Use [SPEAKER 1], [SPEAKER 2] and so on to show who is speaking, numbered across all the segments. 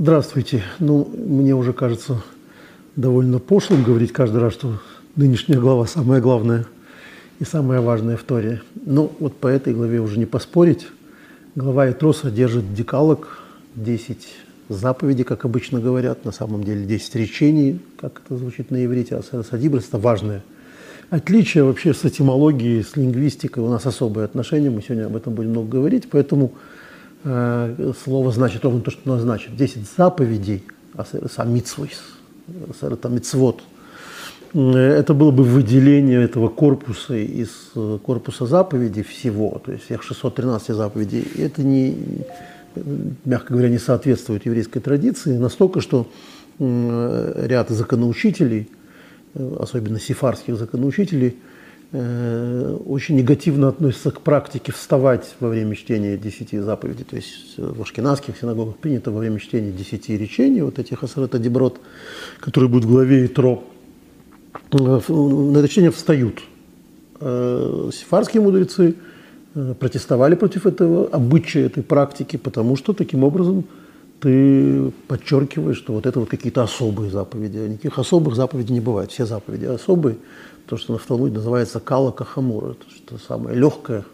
[SPEAKER 1] Здравствуйте. Ну, мне уже кажется довольно пошлым говорить каждый раз, что нынешняя глава самая главная и самая важная в Торе. Но вот по этой главе уже не поспорить. Глава Итро содержит декалог, 10 заповедей, как обычно говорят, на самом деле 10 речений, как это звучит на иврите, а садибрис – это важное отличие вообще с этимологией, с лингвистикой. У нас особые отношения, мы сегодня об этом будем много говорить, поэтому слово значит ровно то, что оно значит. 10 заповедей, сам митсвойс, это митцвот. Это было бы выделение этого корпуса из э, корпуса заповедей всего, то есть всех 613 заповедей. Это не, мягко говоря, не соответствует еврейской традиции настолько, что ряд законоучителей, э, особенно сифарских законоучителей, э, очень негативно относятся к практике вставать во время чтения десяти заповедей. То есть в ашкенадских синагогах принято во время чтения десяти речений, вот этих асарета деброд, которые будут в главе Итро, э, на это чтение встают. Сифарские мудрецы – Э, протестовали против этого обычая, этой практики, потому что таким образом ты подчеркиваешь, что вот это вот какие-то особые заповеди. Никаких особых заповедей не бывает. Все заповеди особые. То, что на Талмуде называется кала кахамура, то, что самое легкое,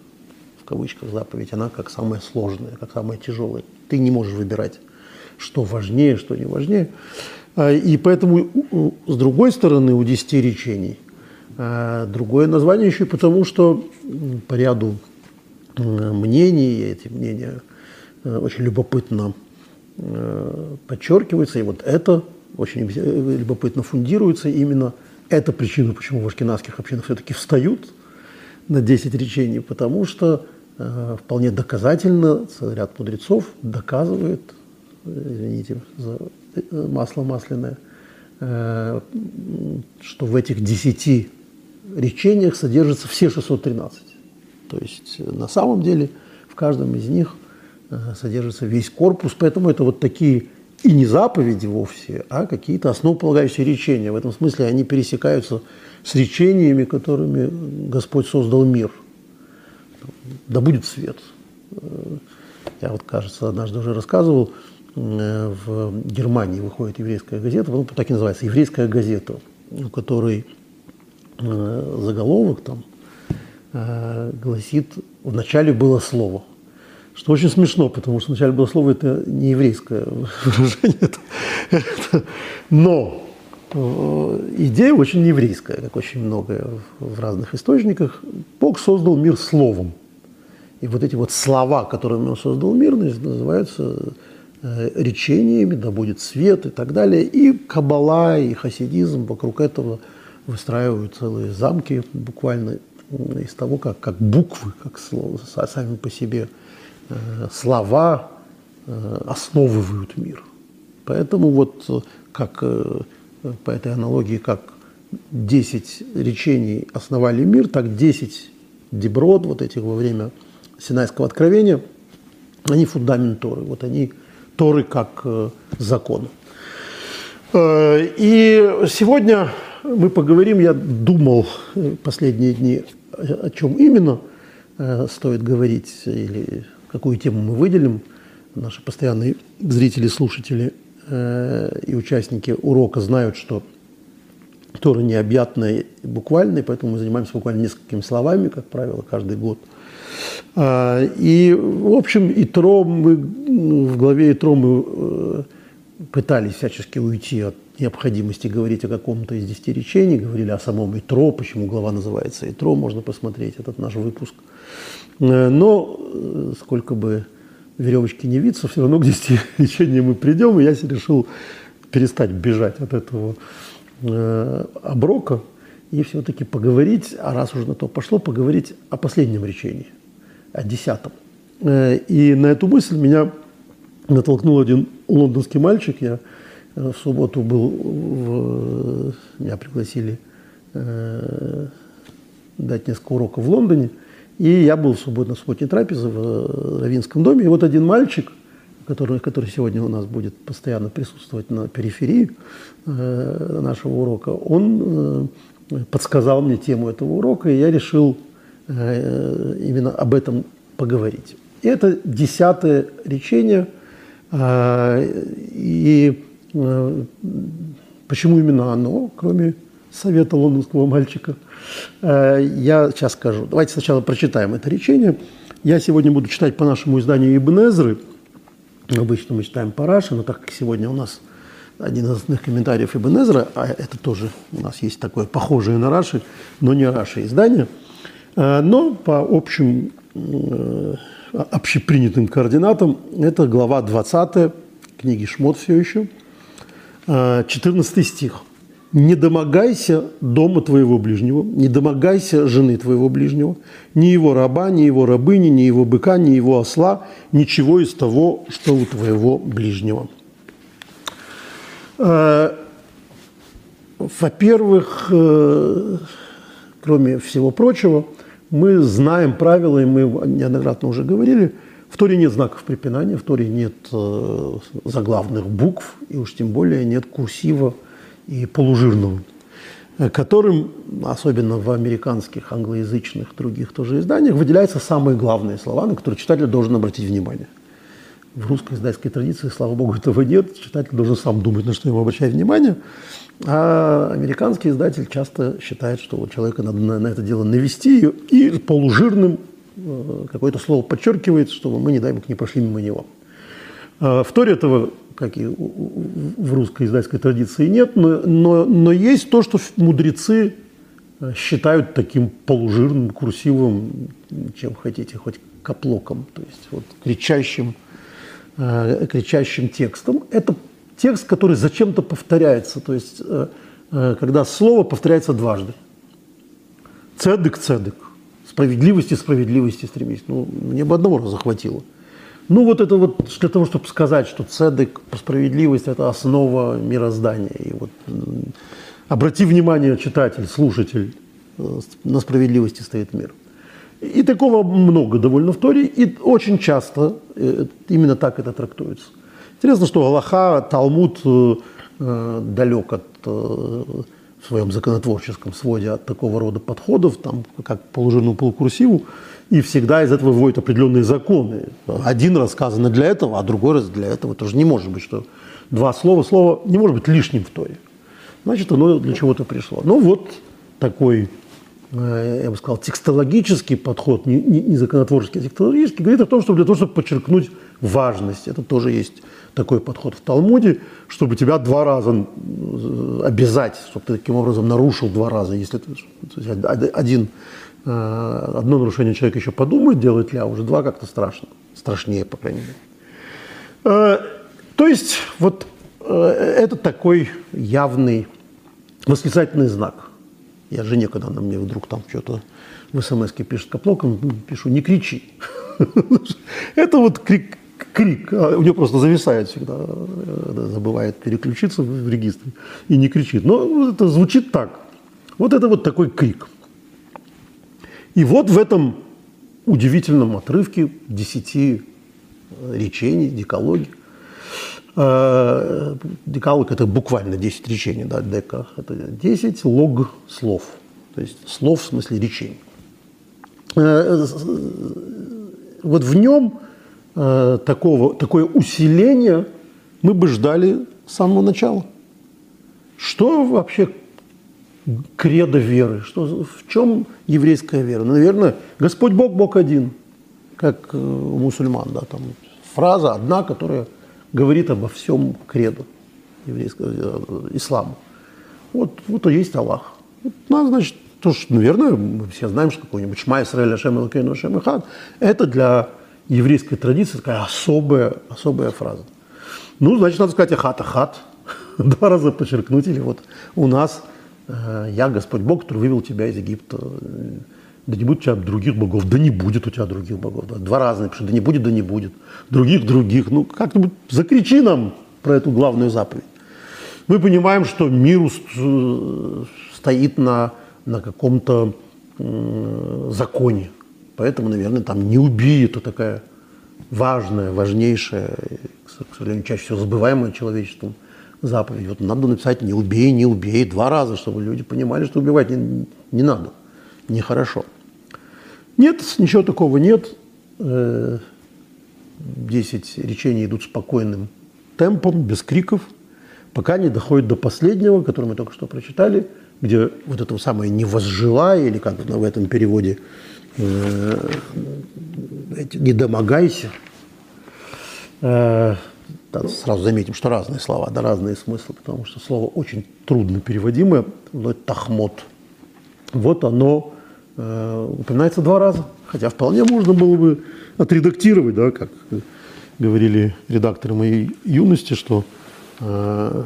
[SPEAKER 1] в кавычках, заповедь, она как самая сложная, как самая тяжелая. Ты не можешь выбирать, что важнее, что не важнее. А, и поэтому, с другой стороны, у десяти речений а, другое название еще и потому, что по ряду мнений, эти мнения э, очень любопытно э, подчеркиваются, и вот это очень любопытно фундируется именно эта причина, почему в ашкенадских общинах все-таки встают на 10 речений, потому что э, вполне доказательно ряд мудрецов доказывает, извините за масло масляное, э, что в этих 10 речениях содержится все 613. То есть э, на самом деле в каждом из них э, содержится весь корпус, поэтому это вот такие и не заповеди вовсе, а какие-то основополагающие речения. В этом смысле они пересекаются с речениями, которыми Господь создал мир. Да будет свет. Э, я вот, кажется, однажды уже рассказывал, в Германии выходит еврейская газета, ну, так и называется, еврейская газета, у которой заголовок там Э, гласит, вначале было слово. Что очень смешно, потому что вначале было слово, это не еврейское выражение. Но э, идея очень еврейская, как очень многое в разных источниках. Бог создал мир словом. И вот эти вот слова, которыми он создал мир, называются э, речениями, да будет свет и так далее. И кабала, и хасидизм вокруг этого выстраивают целые замки буквально из того, как, как буквы, как слова, сами по себе слова э, основывают мир. Поэтому вот э, как э, по этой аналогии, как 10 речений основали мир, так 10 деброд, вот этих во время Синайского откровения, они фундамент Торы. Вот они Торы как э, закон. Э, и сегодня мы поговорим, я думал э, последние дни, о чем именно э, стоит говорить или какую тему мы выделим. Наши постоянные зрители, слушатели э, и участники урока знают, что Тора необъятная и буквальная, поэтому мы занимаемся буквально несколькими словами, как правило, каждый год. А, и, в общем, Итро мы, в главе Итро мы пытались всячески уйти от необходимости говорить о каком-то из десяти речений, говорили о самом Итро, почему глава называется Итро, можно посмотреть этот наш выпуск. Э, но э, сколько бы веревочки не виться, все равно к десяти речениям мы придем, и я решил перестать бежать от этого э, оброка и все-таки поговорить, а раз уже на то пошло, поговорить о последнем речении, о десятом. И на эту мысль меня натолкнул один лондонский мальчик, я в субботу был, в, меня пригласили дать несколько уроков в Лондоне, и я был в субботу на субботней трапезе в Равинском доме, и вот один мальчик, который, который сегодня у нас будет постоянно присутствовать на периферии э, нашего урока, он э, подсказал мне тему этого урока, и я решил э, именно об этом поговорить. И это десятое речение – И почему именно оно, кроме совета лондонского мальчика, я сейчас скажу. Давайте сначала прочитаем это речение. Я сегодня буду читать по нашему изданию Ибн Эзры. Обычно мы читаем по Раши, но так как сегодня у нас один из основных комментариев Ибн Эзра, а это тоже у нас есть такое похожее на Раши, но не Раши издание, э, но по общим э, общепринятым координатам это глава 20 книги Шмот все еще, 14 э, стих. «Не домогайся дома твоего ближнего, не домогайся жены твоего ближнего, ни его раба, ни его рабыни, ни его быка, ни его осла, ничего из того, что у твоего ближнего». Э, во-первых, э, кроме всего прочего, мы знаем правила, и мы неоднократно уже говорили, в Торе нет знаков препинания, в Торе нет э, заглавных букв, и уж тем более нет курсива и полужирного, которым, особенно в американских, англоязычных, других тоже изданиях, выделяются самые главные слова, на которые читатель должен обратить внимание – в русской издательской традиции, слава богу, этого нет. Читатель должен сам думать, на что ему обращать внимание. А американский издатель часто считает, что человека надо на, на это дело навести и полужирным э, какое-то слово подчеркивает, чтобы мы, не дай бог, не прошли мимо него. А в Торе этого, как и в русской издательской традиции, нет, но, но, но есть то, что мудрецы э, считают таким полужирным, курсивом, чем хотите, хоть каплоком, то есть вот кричащим э, кричащим текстом. Это текст, который зачем-то повторяется, то есть э, э, когда слово повторяется дважды. Цедык, цедык. Справедливости, справедливости стремись. Ну, мне бы одного раза хватило. Ну, вот это вот для того, чтобы сказать, что цедык, справедливость – это основа мироздания. И вот обрати внимание, читатель, слушатель, э, на справедливости стоит мир – и такого много довольно в Торе, и очень часто э, именно так это трактуется. Интересно, что Аллаха, Талмуд э, далек от в своем законотворческом своде от такого рода подходов, там, как положенному полукурсиву, и всегда из этого вводят определенные законы. Один раз сказано для этого, а другой раз для этого. Тоже не может быть, что два слова, слово не может быть лишним в Торе. Значит, оно для чего-то пришло. Ну вот такой Э, я бы сказал, текстологический подход, не, не, законотворческий, а текстологический, говорит о том, что для того, чтобы подчеркнуть важность, это тоже есть такой подход в Талмуде, чтобы тебя два раза э, обязать, чтобы ты таким образом нарушил два раза. Если ты, один, одно нарушение человек еще подумает, делает ля, уже два как-то страшно, страшнее, по крайней мере. То есть вот это такой явный восклицательный знак – я жене, когда она мне вдруг там что-то в смс пишет каплоком, пишу, не кричи. Это вот крик, крик. А у нее просто зависает всегда, забывает переключиться в регистре и не кричит. Но это звучит так. Вот это вот такой крик. И вот в этом удивительном отрывке десяти речений, декологии, Э, декалог – это буквально 10 речений, да, дека – это 10 лог слов, то есть слов в смысле речений. Э, вот в нем э, такого, такое усиление мы бы ждали с самого начала. Что вообще кредо веры? Что, в чем еврейская вера? Наверное, Господь Бог, Бог один, как у мусульман, да, там фраза одна, которая говорит обо всем кредо еврейского э, ислама. Вот, вот и есть Аллах. Вот, ну, значит, то, что, наверное, мы все знаем, что какой-нибудь Шма Исраэль Ашем Элкейну Ашем Ихад, это для еврейской традиции такая особая, особая фраза. Ну, значит, надо сказать Ахат, Ахат, два раза подчеркнуть, или вот у нас э, «Я Господь Бог, который вывел тебя из Египта». Да не будет у тебя других богов, да не будет у тебя других богов. Да. Два раза напиши, да не будет, да не будет. Других, других. Ну, как-нибудь закричи нам про эту главную заповедь. Мы понимаем, что мир стоит на, на каком-то законе. Поэтому, наверное, там не убей, это такая важная, важнейшая, к сожалению, чаще всего забываемая человечеством заповедь. Вот надо написать «не убей, не убей» два раза, чтобы люди понимали, что убивать не, не надо, нехорошо. Нет, ничего такого нет. Э, 10 речений идут спокойным темпом, без криков, пока не доходит до последнего, который мы только что прочитали, где вот это самое «не возжелай», или как в этом переводе э, «не домогайся». Э, сразу заметим, что разные слова, да, разные смыслы, потому что слово очень трудно переводимое, но это «тахмот». Вот оно э, упоминается два раза, хотя вполне можно было бы отредактировать, да, как говорили редакторы моей юности, что э,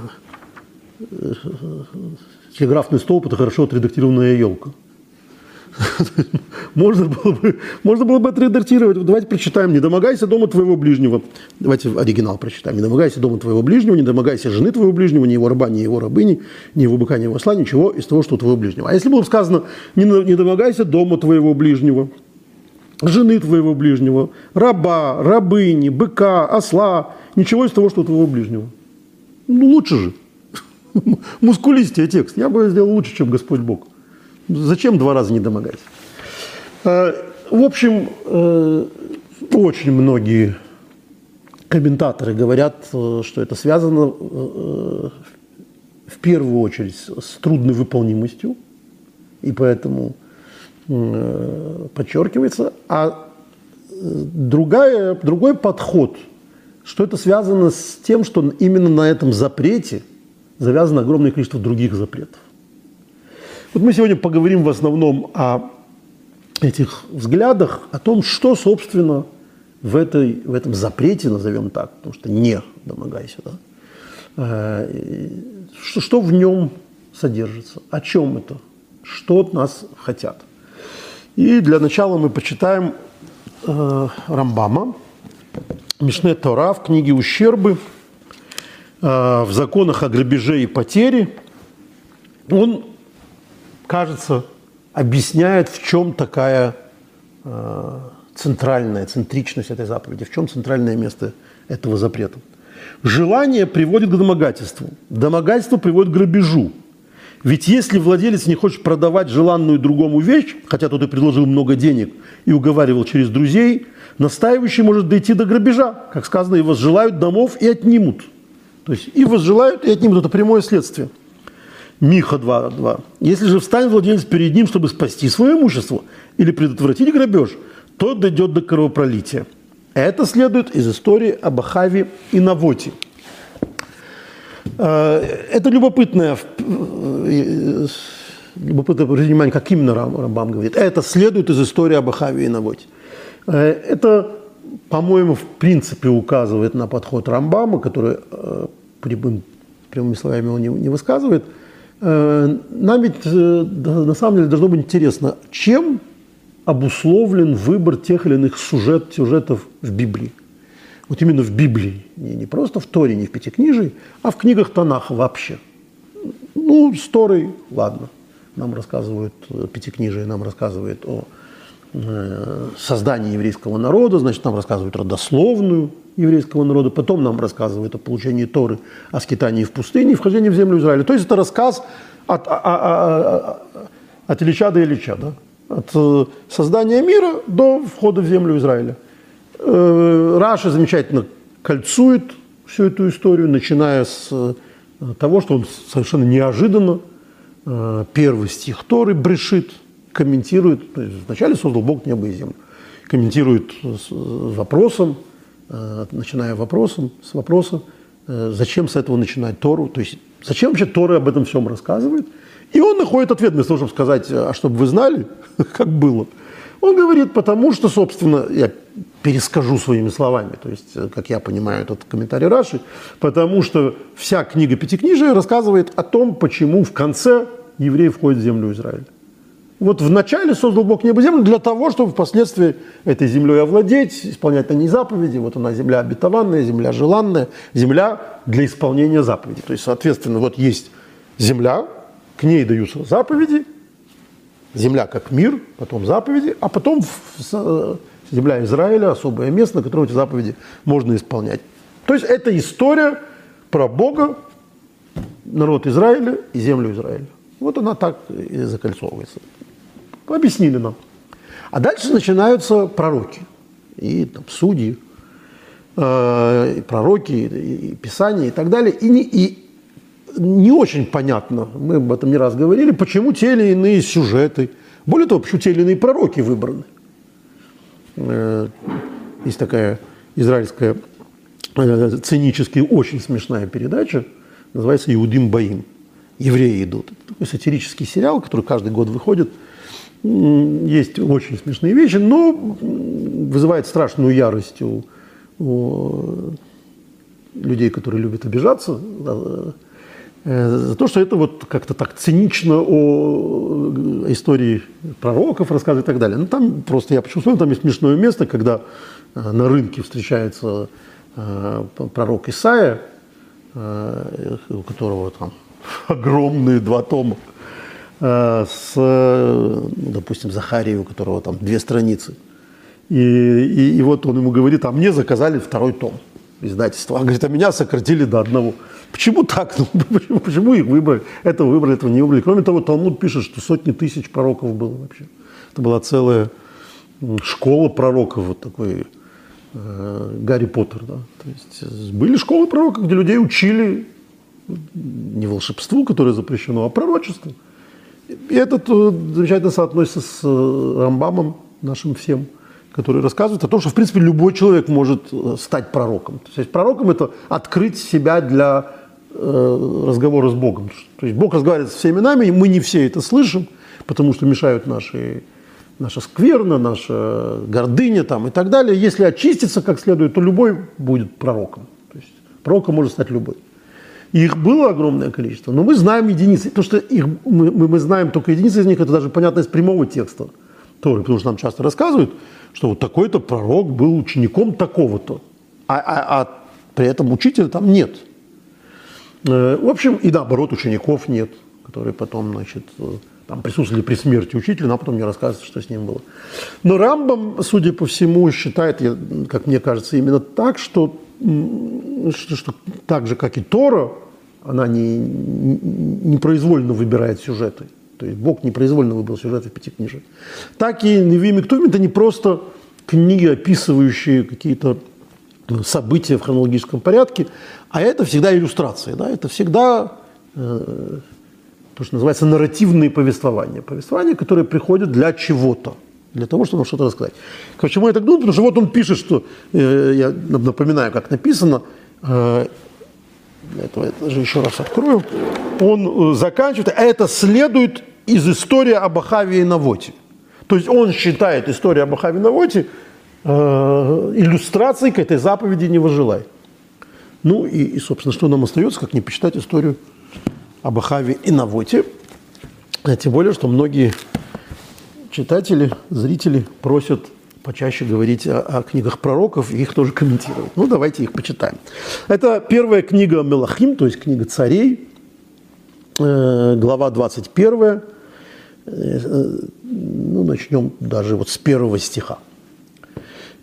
[SPEAKER 1] телеграфный столб – это хорошо отредактированная елка. можно, было бы, можно было бы отредактировать. Давайте прочитаем. «Не домогайся дома твоего ближнего». Давайте оригинал прочитаем. «Не домогайся дома твоего ближнего, не домогайся жены твоего ближнего, ни его раба, ни его рабыни, ни его быка, ни его осла, ничего из того, что у твоего ближнего». А если было бы сказано «Не, не домогайся дома твоего ближнего», жены твоего ближнего, раба, рабыни, быка, осла, ничего из того, что у твоего ближнего. Ну, лучше же. Мускулистее текст. Я бы сделал лучше, чем Господь Бог. Зачем два раза не домогайся? Э, в общем, э, очень многие комментаторы говорят, э, что это связано в первую очередь с трудной выполнимостью, и поэтому подчеркивается. А другая, другой подход, что это связано с тем, что именно на этом запрете завязано огромное количество других запретов. Вот мы сегодня поговорим в основном о этих взглядах, о том, что, собственно, в, этой, в этом запрете, назовем так, потому что не домогайся, да, э, что, что в нем содержится, о чем это, что от нас хотят. И для начала мы почитаем э, Рамбама, Мишне Тора в книге «Ущербы», э, в законах о грабеже и потере. Он кажется, объясняет, в чем такая э, центральная, центричность этой заповеди, в чем центральное место этого запрета. Желание приводит к домогательству, домогательство приводит к грабежу. Ведь если владелец не хочет продавать желанную другому вещь, хотя тот и предложил много денег и уговаривал через друзей, настаивающий может дойти до грабежа. Как сказано, и возжелают домов и отнимут. То есть и возжелают, и отнимут. Это прямое следствие. Миха 2.2. Если же встанет владелец перед ним, чтобы спасти свое имущество или предотвратить грабеж, то дойдет до кровопролития. Это следует из истории об Ахаве и Навоте. Э, это любопытное, э, любопытное внимание, как именно Рамбам говорит. Это следует из истории об Ахаве и Навоте. Э, это, по-моему, в принципе указывает на подход Рамбама, который прямыми, прямыми словами он не высказывает – нам ведь э, на самом деле должно быть интересно, чем обусловлен выбор тех или иных сюжет, сюжетов в Библии. Вот именно в Библии, не, не просто в Торе, не в Пятикнижии, а в книгах Танаха вообще. Ну, с Торой, ладно, нам рассказывают, э, Пятикнижие нам рассказывает о создании еврейского народа, значит, нам рассказывают родословную еврейского народа, потом нам рассказывают о получении Торы, о скитании в пустыне и вхождении в землю Израиля. То есть это рассказ от, от, от, от Ильича до Ильича, да? от э, создания мира до входа в землю Израиля. Э, Раша замечательно кольцует всю эту историю, начиная с э, того, что он совершенно неожиданно первый стих Торы брешит, комментирует, вначале создал Бог небо и землю, комментирует вопросом, Э, начиная вопросом, с вопроса, э, зачем с этого начинать Тору, то есть зачем вообще Тора об этом всем рассказывает. И он находит ответ, вместо того, чтобы сказать, а чтобы вы знали, как было. Он говорит, потому что, собственно, я перескажу своими словами, то есть, э, как я понимаю этот комментарий Раши, потому что вся книга Пятикнижия рассказывает о том, почему в конце евреи входят в землю Израиля. Вот вначале создал Бог небо и землю для того, чтобы впоследствии этой землей овладеть, исполнять на ней заповеди. Вот она земля обетованная, земля желанная, земля для исполнения заповедей. То есть, соответственно, вот есть земля, к ней даются заповеди, земля как мир, потом заповеди, а потом э, земля Израиля, особое место, на котором эти заповеди можно исполнять. То есть это история про Бога, народ Израиля и землю Израиля. Вот она так и закольцовывается. Объяснили нам. А дальше начинаются пророки и там, судьи. э, и пророки, и Писания и так далее. И не, и не очень понятно, мы об этом не раз говорили, почему те или иные сюжеты, более того, почему те или иные пророки выбраны. Э, есть такая израильская э, цинически очень смешная передача, называется «Иудим Баим». Евреи идут. Это такой сатирический сериал, который каждый год выходит. Есть очень смешные вещи, но вызывает страшную ярость у, у людей, которые любят обижаться э, за то, что это вот как-то так цинично о истории пророков рассказывает и так далее. Ну, там просто, я почему вспомнил, там есть смешное место, когда э, на рынке встречается э, пророк Исаия, у которого там огромные два тома, с, допустим, Захарией, у которого там две страницы. И, и, и вот он ему говорит, а мне заказали второй том издательства. Он говорит, а меня сократили до одного. Почему так? Ну, почему, почему их выбрали? Этого выбрали, этого не выбрали. Кроме того, Талмуд пишет, что сотни тысяч пророков было вообще. Это была целая школа пророков, вот такой э, Гарри Поттер. Да? То есть были школы пророков, где людей учили не волшебству, которое запрещено, а пророчеству. И это э, замечательно соотносится с э, Рамбамом нашим всем – который рассказывает о том, что, в принципе, любой человек может э, стать пророком. То есть пророком – это открыть себя для разговора с Богом. То есть Бог разговаривает со всеми нами, и мы не все это слышим, потому что мешают наши, наша скверна, наша гордыня там, и так далее. Если очиститься как следует, то любой будет пророком. То есть пророком может стать любой. Их было огромное количество, но мы знаем единицы. То, что их, мы, мы знаем только единицы из них, это даже понятно из прямого текста Торы, потому что нам часто рассказывают – что вот такой-то пророк был учеником такого-то, а, а, а при этом учителя там нет. Э, в общем, и наоборот, учеников нет, которые потом, значит, э, там присутствовали при смерти учителя, но потом мне рассказывают, что с ним было. Но Рамбам, судя по всему, считает, как мне кажется, именно так, что, что, что так же, как и Тора, она не, не произвольно выбирает сюжеты. То есть Бог непроизвольно выбрал сюжеты пяти книжек. Так и Невим и Ктувим – это не просто книги, описывающие какие-то ну, события в хронологическом порядке, а это всегда иллюстрации, да? это всегда э, то, что называется нарративные повествования. Повествования, которые приходят для чего-то, для того, чтобы что-то рассказать. Почему я так думаю? Потому что вот он пишет, что, э, я напоминаю, как написано, э, этого я даже еще раз открою, он э, заканчивает, а это следует из истории об Ахаве и Навоте. То есть он считает историю об Ахаве и Навоте э, иллюстрацией к этой заповеди «не выжелай». Ну и, и, собственно, что нам остается, как не почитать историю об Ахаве и Навоте. А тем более, что многие читатели, зрители просят почаще говорить о, о книгах пророков и их тоже комментировать. Ну, давайте их почитаем. Это первая книга Мелахим, то есть книга царей, э, глава 21, ну, начнем даже вот с первого стиха.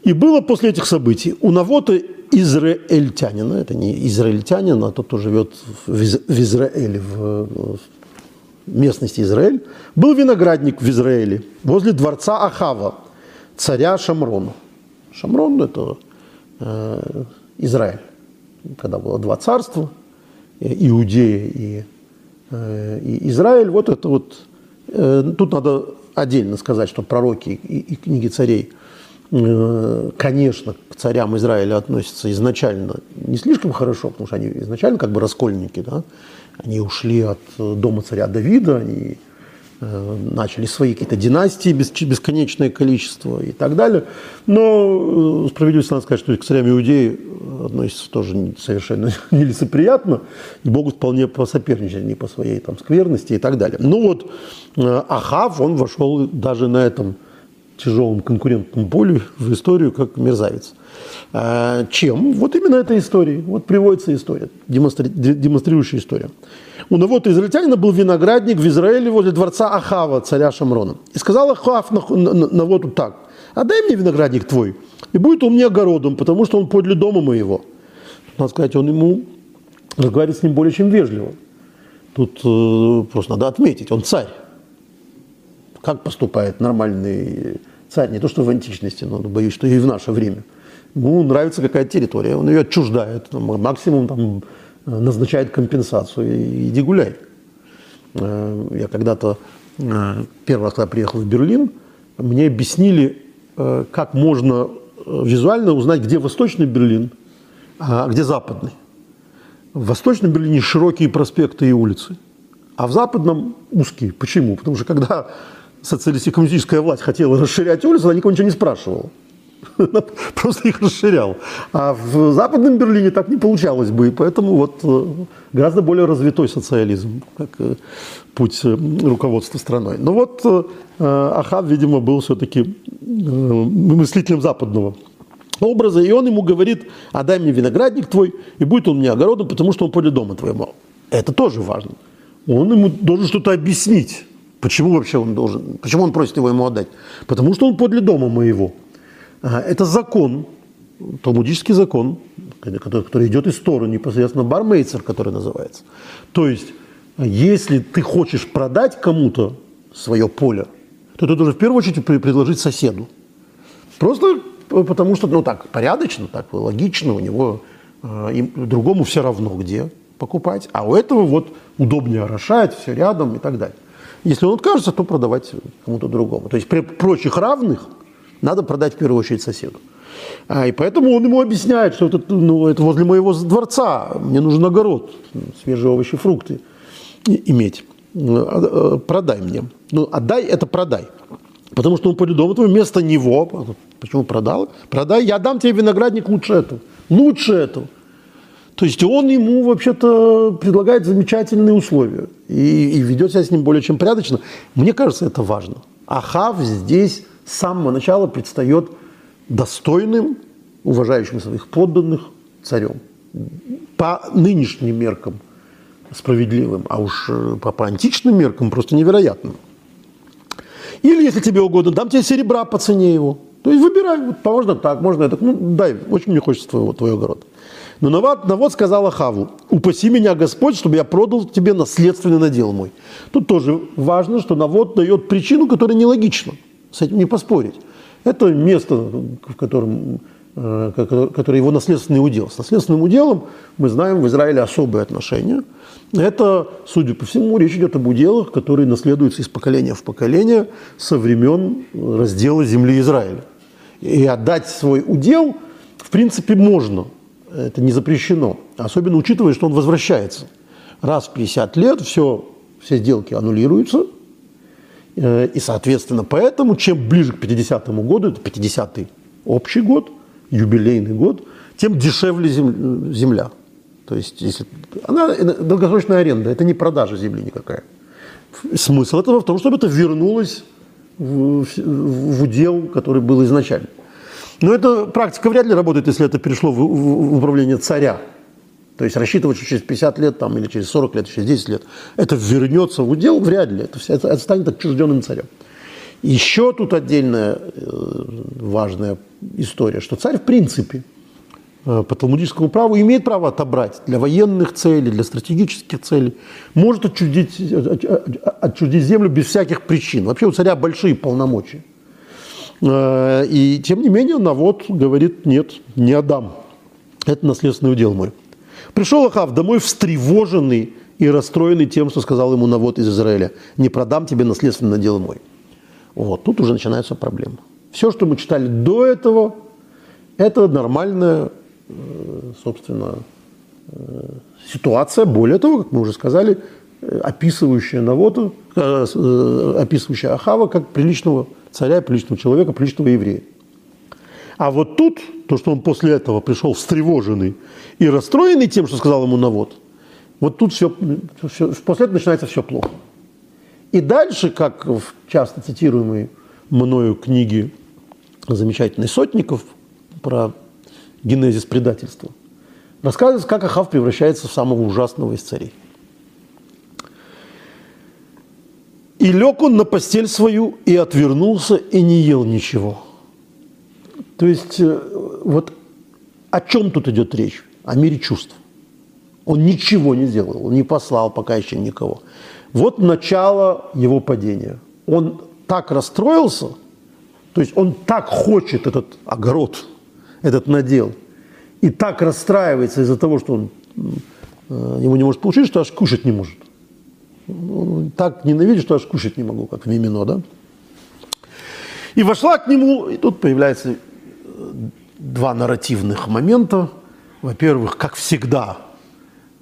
[SPEAKER 1] «И было после этих событий у Навота израильтянина, это не израильтянин, а тот, кто живет в Израиле, в местности Израиль, был виноградник в Израиле возле дворца Ахава, царя Шамрона. Шамрон – это э, Израиль, когда было два царства, Иудея и, э, и Израиль. Вот это вот Э, тут надо отдельно сказать, что пророки и книги царей, э, конечно, к царям Израиля относятся изначально не слишком хорошо, потому что они изначально как бы раскольники, да? Они ушли от дома царя Давида, они Э, начали свои какие-то династии, бесконечное количество и так далее. Но э, справедливости надо сказать, что к царям Иудеи относятся тоже совершенно нелицеприятно, и могут вполне посоперничать не по своей там скверности и так далее. Ну вот э, Ахав, он вошел даже на этом тяжелом конкурентном поле в историю как мерзавец. Чем? Вот именно этой историей. Вот приводится история, демонстри... демонстрирующая история. У Навота израильтянина был виноградник в Израиле возле дворца Ахава, царя Шамрона. И сказал Ахав Навоту так, отдай мне виноградник твой, и будет он мне огородом, потому что он подле дома моего. Надо сказать, он ему разговаривает с ним более чем вежливо. Тут э, просто надо отметить, он царь. Как поступает нормальный царь? Не то, что в античности, но боюсь, что и в наше время. Ему нравится какая-то территория, он ее отчуждает, максимум там, назначает компенсацию иди гуляй. Э, я когда-то э, первый раз, когда приехал в Берлин, мне объяснили, э, как можно визуально узнать, где восточный Берлин, а где западный. В восточном Берлине широкие проспекты и улицы, а в западном узкие. Почему? Потому что когда социалистическая власть хотела расширять улицы, она никого ничего не спрашивала. просто их расширял. А в Западном Берлине так не получалось бы, и поэтому вот э, гораздо более развитой социализм, как э, путь э, руководства страной. Но вот Ахав, видимо, был все-таки мыслителем западного образа, и он ему говорит, отдай мне виноградник твой, и будет он мне огородом, потому что он подле дома твоего. Это тоже важно. Он ему должен что-то объяснить. Почему вообще он должен, почему он просит его ему отдать? Потому что он подле дома моего. Это закон, талмудический закон, который, который идет из Торы, непосредственно бармейцер, который называется. То есть, если ты хочешь продать кому-то свое поле, то ты должен в первую очередь предложить соседу. Просто потому что, ну так, порядочно, так логично, у него э, им, другому все равно, где покупать, а у этого вот удобнее орошать, все рядом и так далее. Если он откажется, то продавать кому-то другому. То есть при прочих равных – надо продать в первую очередь соседу. А, и поэтому он ему объясняет, что это, ну, это возле моего дворца, мне нужен огород, свежие овощи, фрукты иметь. Ну, а, а, продай мне. Ну, отдай – это продай. Потому что он пойдет дома твой, вместо него, почему продал? Продай, я дам тебе виноградник лучше этого. Лучше этого. То есть он ему вообще-то предлагает замечательные условия и, и ведет себя с ним более чем порядочно. Мне кажется, это важно. Ахав здесь с самого начала предстает достойным, уважающим своих подданных царем. По нынешним меркам справедливым, а уж э, по, по античным меркам просто невероятным. Или, если тебе угодно, дам тебе серебра по цене его. То есть выбирай, вот, можно так, можно это. Ну, дай, очень мне хочется твоего, твой огород. Но Навод, Навод сказал Ахаву, упаси меня Господь, чтобы я продал тебе наследственный надел мой. Тут тоже важно, что Навод дает причину, которая нелогична. С этим не поспорить. Это место, в котором, э, которое его наследственный удел. С наследственным уделом мы знаем в Израиле особые отношения. Это, судя по всему, речь идет об уделах, которые наследуются из поколения в поколение со времен раздела земли Израиля. И отдать свой удел, в принципе, можно. Это не запрещено. Особенно учитывая, что он возвращается. Раз в 50 лет все, все сделки аннулируются, Э, и, соответственно, поэтому, чем ближе к 50-му году, это 50-й общий год, юбилейный год, тем дешевле земля. То есть, если она долгосрочная аренда, это не продажа земли никакая. Смысл этого в том, чтобы это вернулось в, в удел, который был изначально. Но эта практика вряд ли работает, если это перешло в, в, в управление царя. То есть рассчитывать, что через 50 лет там, или через 40 лет, через 10 лет это вернется в удел, вряд ли. Это, это, это станет отчужденным царем. Еще тут отдельная э, важная история, что царь в принципе э, по талмудическому праву имеет право отобрать для военных целей, для стратегических целей, может отчуждить, отчуждить землю без всяких причин. Вообще у царя большие полномочия. Э, и тем не менее Навод говорит, нет, не отдам. Это наследственный удел мой. Пришел Ахав домой встревоженный и расстроенный тем, что сказал ему навод из Израиля, не продам тебе наследственный надел мой. Вот, тут уже начинаются проблемы. Все, что мы читали до этого, это нормальная, э, собственно, э, ситуация. Более того, как мы уже сказали, описывающая Навота, описывающая Ахава как приличного царя, приличного человека, приличного еврея. А вот тут, то, что он после этого пришел встревоженный и расстроенный тем, что сказал ему Навод, вот тут все, все после этого начинается все плохо. И дальше, как в часто цитируемой мною книге замечательной Сотников про генезис предательства, рассказывается, как Ахав превращается в самого ужасного из царей. И лег он на постель свою, и отвернулся, и не ел ничего. То есть э, вот о чем тут идет речь? О мире чувств. Он ничего не сделал, он не послал пока еще никого. Вот начало его падения. Он так расстроился, то есть он так хочет этот огород, этот надел, и так расстраивается из-за того, что он э, ему не может получить, что аж кушать не может. Так ненавидит, что аж кушать не могу, как Мимино, да? И вошла к нему, и тут появляется э, два нарративных момента. Во-первых, как всегда,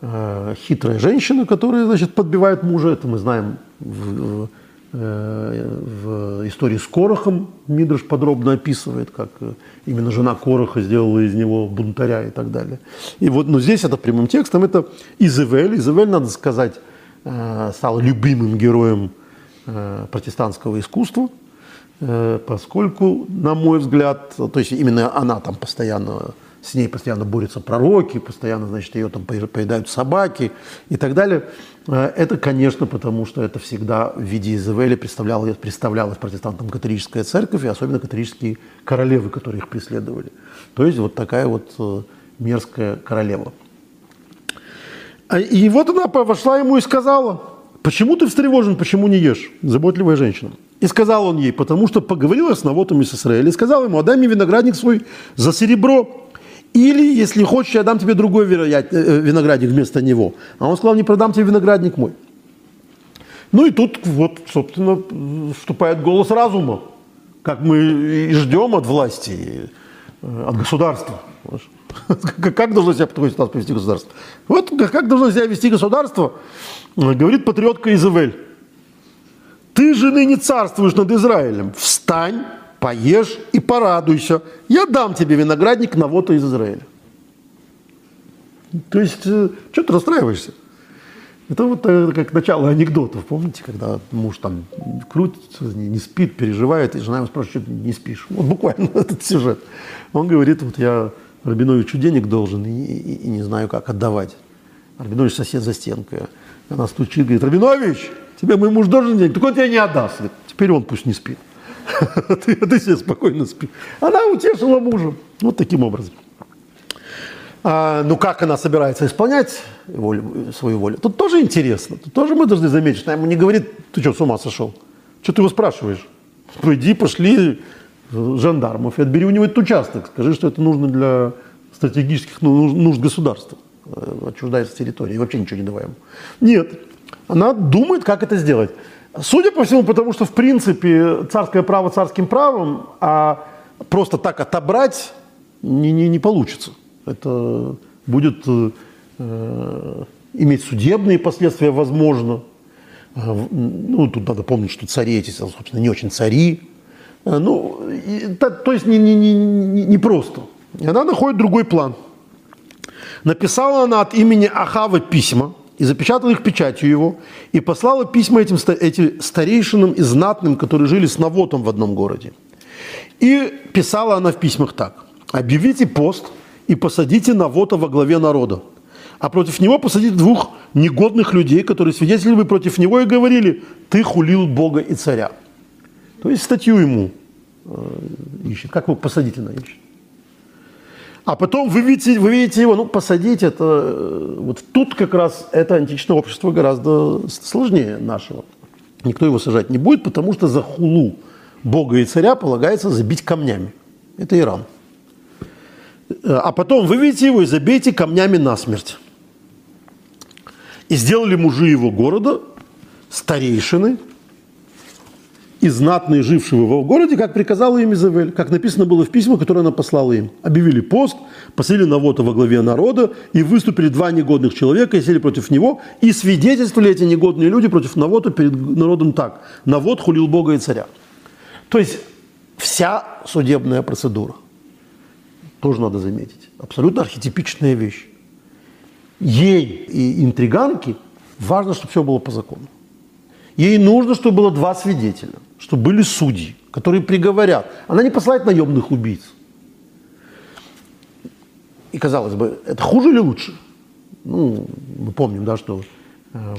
[SPEAKER 1] э, хитрая женщина, которая, значит, подбивает мужа. Это мы знаем в, э, в истории с Корохом. Мидрш подробно описывает, как именно жена Короха сделала из него бунтаря и так далее. И вот, но здесь это прямым текстом, это Изевель. Изевель, надо сказать, стал любимым героем протестантского искусства – Э, поскольку, на мой взгляд, то есть именно она там постоянно, с ней постоянно борются пророки, постоянно, значит, ее там поедают собаки и так далее. Э, это, конечно, потому что это всегда в виде Изавели представлялось, представлялось протестантам католическая церковь и особенно католические королевы, которые их преследовали. То есть вот такая вот э, мерзкая королева. А, и вот она вошла ему и сказала, почему ты встревожен, почему не ешь? Заботливая женщина. И сказал он ей, потому что поговорила с Навотом из Израиля, и сказал ему, отдай мне виноградник свой за серебро, или, если хочешь, я дам тебе другой э, виноградник вместо него. А он сказал, не продам тебе виноградник мой. Ну и тут вот, собственно, вступает голос разума, как мы и ждем от власти, э, от государства. Как должно себя такой ситуацию повести государство? Вот как должно себя вести государство, говорит патриотка Изавель. Ты же ныне царствуешь над Израилем. Встань, поешь и порадуйся. Я дам тебе виноградник на вот из Израиля. То есть, э, что ты расстраиваешься? Это вот э, как начало анекдотов, помните, когда муж там крутится, не спит, переживает, и жена его спрашивает, что ты не спишь. Вот буквально этот сюжет. Он говорит, вот я Рабиновичу денег должен и, и, и не знаю, как отдавать. Рабинович сосед за стенкой. Она стучит, говорит, Рабинович, тебе мой муж должен денег, так он тебя не отдаст. Говорит, теперь он пусть не спит. ты, ты себе спокойно спи. Она утешила мужа. Вот таким образом. А, ну, как она собирается исполнять волю, свою волю? Тут тоже интересно. Тут тоже мы должны заметить, она ему не говорит, ты что, с ума сошел? Что ты его спрашиваешь? Пойди, пошли жандармов и отбери у него этот участок. Скажи, что это нужно для стратегических нужд государства. Э, отчуждается территория и вообще ничего не давай ему. Нет, она думает, как это сделать. Судя по всему, потому что, в принципе, царское право царским правом, а просто так отобрать не, не, не получится. Это будет э, иметь судебные последствия, возможно. Э, ну, тут надо помнить, что цари эти, собственно, не очень цари. Э, ну, то, есть не, не, не, не просто. И она находит другой план. Написала она от имени Ахава письма – и запечатала их печатью его, и послала письма этим, этим старейшинам и знатным, которые жили с Навотом в одном городе. И писала она в письмах так. «Объявите пост и посадите Навота во главе народа, а против него посадите двух негодных людей, которые свидетельствовали против него и говорили, ты хулил Бога и царя». То есть статью ему э, ищет. Как его посадить она ищет? А потом вы видите, вы видите его, ну, посадить это, э, вот тут как раз это античное общество гораздо сложнее нашего. Никто его сажать не будет, потому что за хулу Бога и царя полагается забить камнями. Это Иран. А потом вы видите его и забейте камнями насмерть. И сделали мужи его города, старейшины, и знатные, жившие в его городе, как приказала им Изавель, как написано было в письмах, которые она послала им. Объявили пост, посадили Навота во главе народа, и выступили два негодных человека, и сели против него, и свидетельствовали эти негодные люди против Навота перед народом так. Навод хулил Бога и царя. То есть вся судебная процедура, тоже надо заметить, абсолютно архетипичная вещь. Ей и интриганке важно, чтобы все было по закону. Ей нужно, чтобы было два свидетеля, чтобы были судьи, которые приговорят. Она не посылает наемных убийц. И казалось бы, это хуже или лучше? Ну, мы помним, да, что э,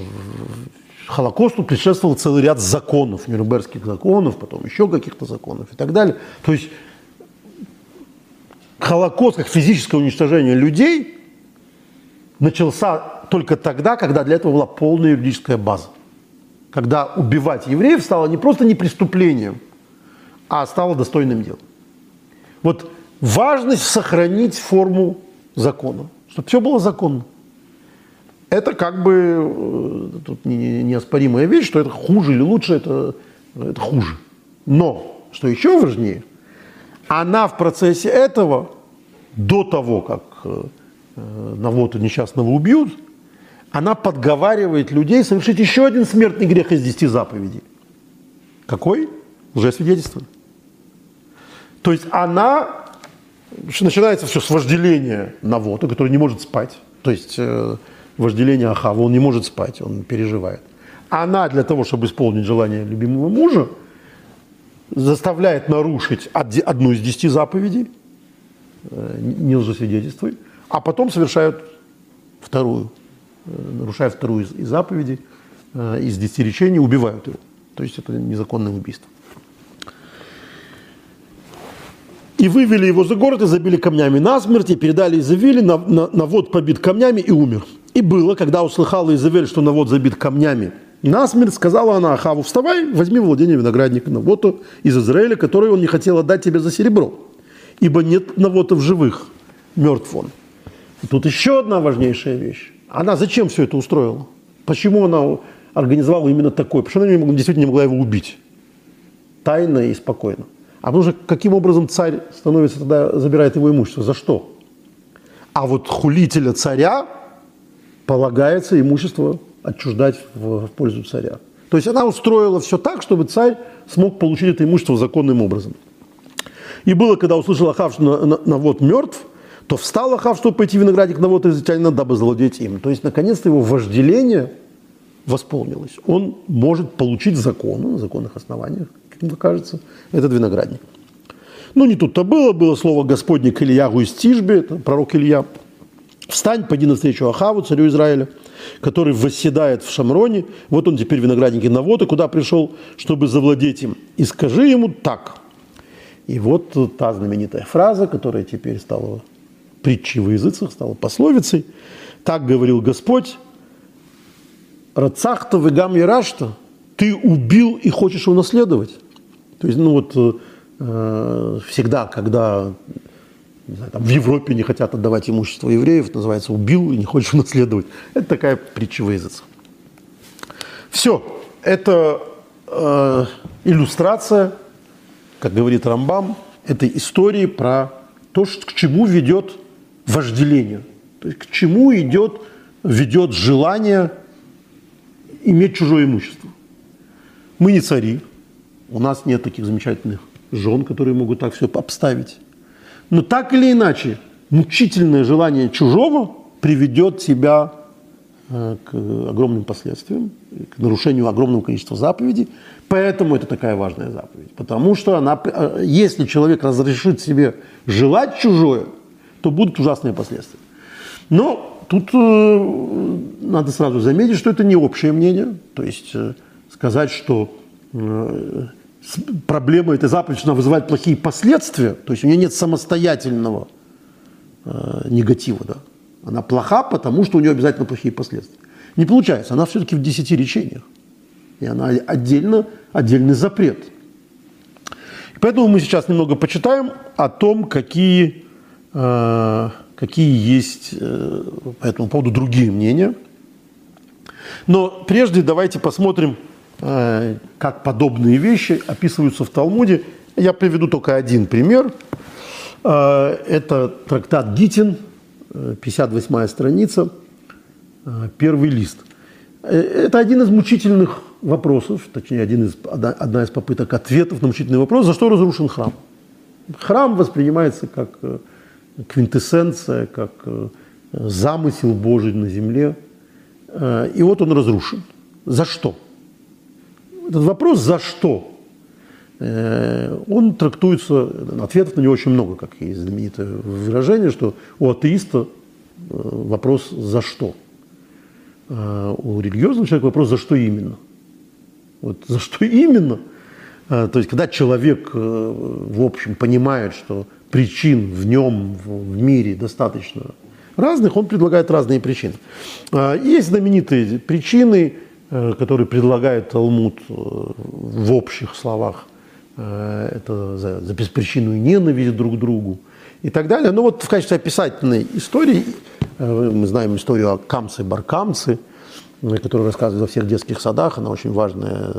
[SPEAKER 1] Холокосту предшествовал целый ряд законов, нюрнбергских законов, потом еще каких-то законов и так далее. То есть Холокост, как физическое уничтожение людей, начался только тогда, когда для этого была полная юридическая база когда убивать евреев стало не просто не преступлением, а стало достойным делом. Вот важность сохранить форму закона, чтобы все было законно. Это как бы э, тут неоспоримая вещь, что это хуже или лучше, это, это хуже. Но, что еще важнее, она в процессе этого, до того, как э, э, Навота несчастного убьют, она подговаривает людей совершить еще один смертный грех из десяти заповедей. Какой? Лжесвидетельство. То есть она, начинается все с вожделения Навота, который не может спать. То есть э, вожделение Ахава, он не может спать, он переживает. Она для того, чтобы исполнить желание любимого мужа, заставляет нарушить одну из десяти заповедей, э, не лжесвидетельствуй, а потом совершают вторую – нарушая вторую из, из заповедей, э, из десяти речений, убивают его. То есть это незаконное убийство. И вывели его за город и забили камнями насмерть, и передали Изавиле, на, на, навод побит камнями и умер. И было, когда услыхала Изавель, что навод забит камнями насмерть, сказала она Ахаву, вставай, возьми владение виноградника Навота из Израиля, который он не хотел отдать тебе за серебро, ибо нет Навота в живых, мертв он. И тут еще одна важнейшая вещь. Она зачем все это устроила? Почему она организовала именно такое? Почему она действительно не могла его убить? Тайно и спокойно. А потому что каким образом царь становится тогда, забирает его имущество? За что? А вот хулителя царя полагается имущество отчуждать в, в пользу царя. То есть она устроила все так, чтобы царь смог получить это имущество законным образом. И было, когда услышал Ахав, что на, на, на вот мертв, то встал Ахав, чтобы пойти виноградник на вот израильтянина, дабы завладеть им. То есть, наконец-то его вожделение восполнилось. Он может получить закон, на законных основаниях, как мне кажется, этот виноградник. Ну, не тут-то было, было слово Господне к Ильягу из Тишбе, это пророк Илья. «Встань, пойди навстречу Ахаву, царю Израиля, который восседает в Шамроне. Вот он теперь виноградники Навота, куда пришел, чтобы завладеть им. И скажи ему так». И вот та знаменитая фраза, которая теперь стала притчей в языцах, стала пословицей. Так говорил Господь, Рацахта вегам ярашта, ты убил и хочешь унаследовать. То есть, ну вот, э, всегда, когда не знаю, там, в Европе не хотят отдавать имущество евреев, называется «убил и не хочешь унаследовать». Это такая притча в языцах. Все, это э, иллюстрация, как говорит Рамбам, этой истории про то, к чему ведет вожделению. То есть к чему идет, ведет желание иметь чужое имущество. Мы не цари, у нас нет таких замечательных жен, которые могут так все обставить. Но так или иначе, мучительное желание чужого приведет тебя э, к огромным последствиям, к нарушению огромного количества заповедей. Поэтому это такая важная заповедь. Потому что она, э, если человек разрешит себе желать чужое – то будут ужасные последствия. Но тут э, надо сразу заметить, что это не общее мнение. То есть э, сказать, что э, проблема этой заповеди, она вызывает плохие последствия, то есть у нее нет самостоятельного э, негатива, да. Она плоха, потому что у нее обязательно плохие последствия. Не получается, она все-таки в десяти речениях. И она отдельно, отдельный запрет. поэтому мы сейчас немного почитаем о том, какие какие есть э, по этому поводу другие мнения. Но прежде давайте посмотрим, э, как подобные вещи описываются в Талмуде. Я приведу только один пример. Это трактат Гитин, 58 страница, первый лист. Это один из мучительных вопросов, точнее, один из, одна из попыток ответов на мучительный вопрос, за что разрушен храм. Храм воспринимается как квинтэссенция, как э, замысел Божий на земле. Э, и вот он разрушен. За что? Этот вопрос «за что?» э, он трактуется, ответов на него очень много, как и знаменитое выражение, что у атеиста вопрос «за что?». У религиозного человека вопрос «за что именно?». Вот за что именно? То есть, когда человек, в общем, понимает, что причин в нем, в мире достаточно разных, он предлагает разные причины. А, есть знаменитые причины, э, которые предлагает Талмуд э, в общих словах. Э, это за, за беспричинную ненависть друг к другу. и так далее. Но вот в качестве описательной истории мы знаем историю о Камце-Баркамце, э, которую рассказывают во всех детских садах. Она очень важная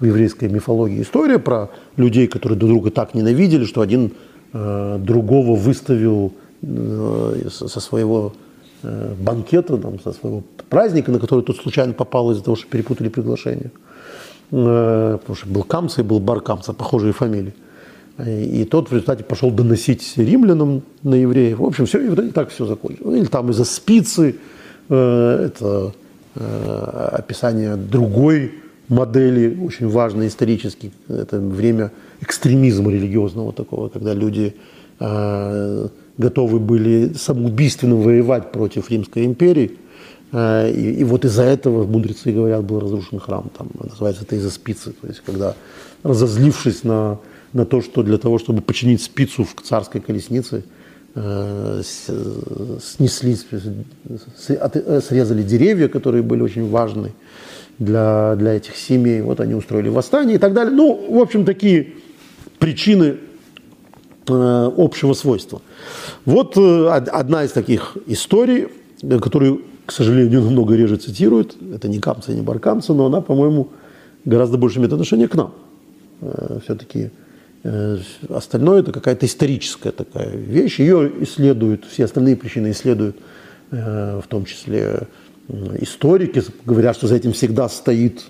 [SPEAKER 1] в еврейской мифологии история про людей, которые друг друга так ненавидели, что один другого выставил э, со своего э, банкета, там, со своего праздника, на который тот случайно попал из-за того, что перепутали приглашение. Э, потому что был Камца и был Баркамца, похожие фамилии. И тот в результате пошел доносить римлянам на евреев. В общем, все, и так все закончилось. Или там из-за спицы, э, это э, описание другой модели, очень важной исторически. Это время экстремизма религиозного такого, когда люди э, готовы были самоубийственно воевать против Римской империи. И, и вот из-за этого, мудрецы говорят, был разрушен храм. Там, называется это из-за спицы. То есть, когда разозлившись на на то, что для того, чтобы починить спицу в царской колеснице, э, снесли, срезали деревья, которые были очень важны для, для этих семей. Вот они устроили восстание и так далее. Ну, в общем, такие причины э, общего свойства. Вот одна из таких историй, которую, к сожалению, намного реже цитируют. Это не Камца, не Баркамца, но она, по-моему, гораздо больше имеет отношение к нам. Все-таки Э, остальное это какая-то историческая такая вещь. Ее исследуют, все остальные причины исследуют, э, в том числе историки, говорят, что за этим всегда стоит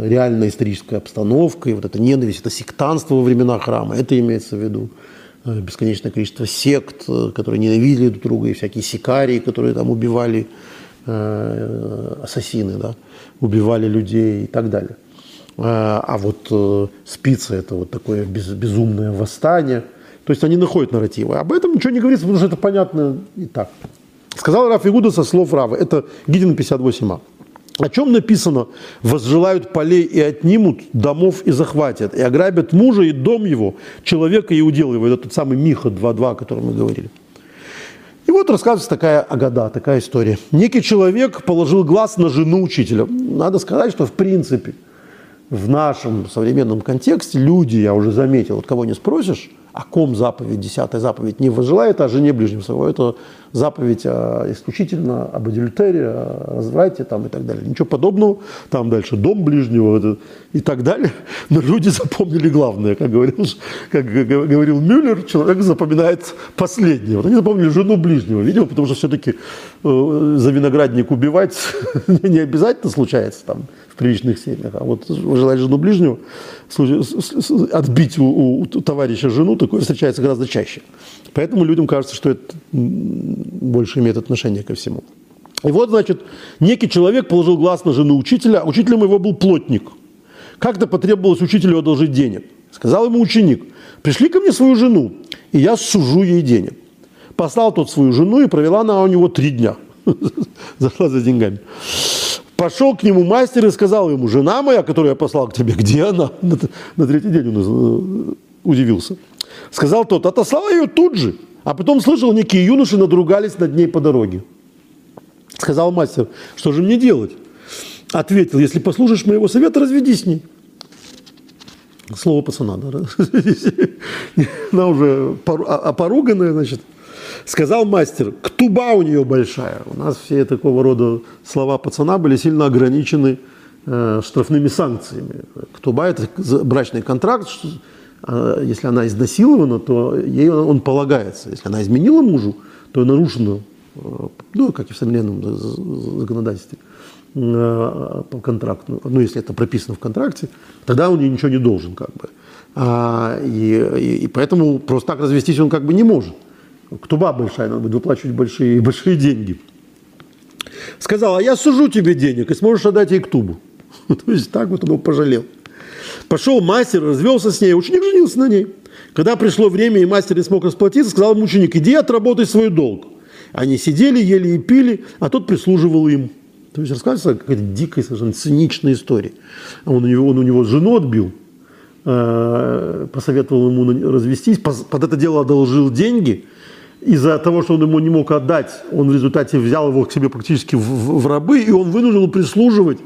[SPEAKER 1] реальная историческая обстановка, и вот эта ненависть, это сектанство во времена храма, это имеется в виду э, бесконечное количество сект, которые ненавидели друг друга, и всякие сикарии, которые там убивали, ассасины, да, убивали людей и так далее. А, а вот э, спицы – это вот такое без, безумное восстание. То есть они находят нарративы. Об этом ничего не говорится, потому что это понятно и так. Сказал Раф Игуда со слов Рава. Это Гидин 58а. О чем написано? «Возжелают полей и отнимут домов и захватят, и ограбят мужа и дом его, человека и удел его». Это тот самый Миха 2.2, о котором мы говорили. И вот рассказывается такая агада, такая история. Некий человек положил глаз на жену учителя. Надо сказать, что в принципе – в нашем современном контексте люди, я уже заметил, вот кого не спросишь, о ком заповедь, десятая заповедь не возжелает, а жене ближнем своего. Это заповедь а, исключительно об адюльтере, о разврате там, и так далее. Ничего подобного. Там дальше дом ближнего и так далее. Но люди запомнили главное. Как говорил, как говорил Мюллер, человек запоминает последнее. Вот они запомнили жену ближнего. Видимо, потому что все-таки э, за виноградник убивать не обязательно случается там приличных семьях. А вот желать жену ближнего, отбить у, у товарища жену, такое встречается гораздо чаще. Поэтому людям кажется, что это больше имеет отношение ко всему. И вот, значит, некий человек положил глаз на жену учителя, а учителем его был плотник. Как-то потребовалось учителю одолжить денег. Сказал ему ученик, пришли ко мне свою жену, и я сужу ей денег. Послал тот свою жену, и провела она у него три дня. Зашла за деньгами. Пошел к нему мастер и сказал ему, жена моя, которую я послал к тебе, где она? На, на третий день он э, удивился. Сказал тот, отослал ее тут же. А потом слышал, некие юноши надругались над ней по дороге. Сказал мастер, что же мне делать? Ответил, если послушаешь моего совета, разведись с ней. Слово пацана, да? Она уже опоруганная, значит. Сказал мастер, ктуба у нее большая. У нас все такого рода слова пацана были сильно ограничены э, штрафными санкциями. Ктуба – это брачный контракт, э, если она изнасилована, то ей он полагается. Если она изменила мужу, то нарушено, э, ну, как и в современном законодательстве, э, по контракту. Ну, если это прописано в контракте, тогда он ей ничего не должен, как бы. А, и, и, и поэтому просто так развестись он как бы не может. Ктуба большая, надо будет выплачивать большие, большие деньги. Сказал, а я сужу тебе денег, и сможешь отдать ей ктубу. То есть так вот он его пожалел. Пошел мастер, развелся с ней, ученик женился на ней. Когда пришло время, и мастер не смог расплатиться, сказал ему ученик, иди отработай свой долг. Они сидели, ели и пили, а тот прислуживал им. То есть рассказывается какая-то дикая, совершенно циничная история. Он у него, он у него жену отбил, э, посоветовал ему развестись, под это дело одолжил деньги – из-за того, что он ему не мог отдать, он в результате взял его к себе практически в, в, в рабы, и он вынужден прислуживать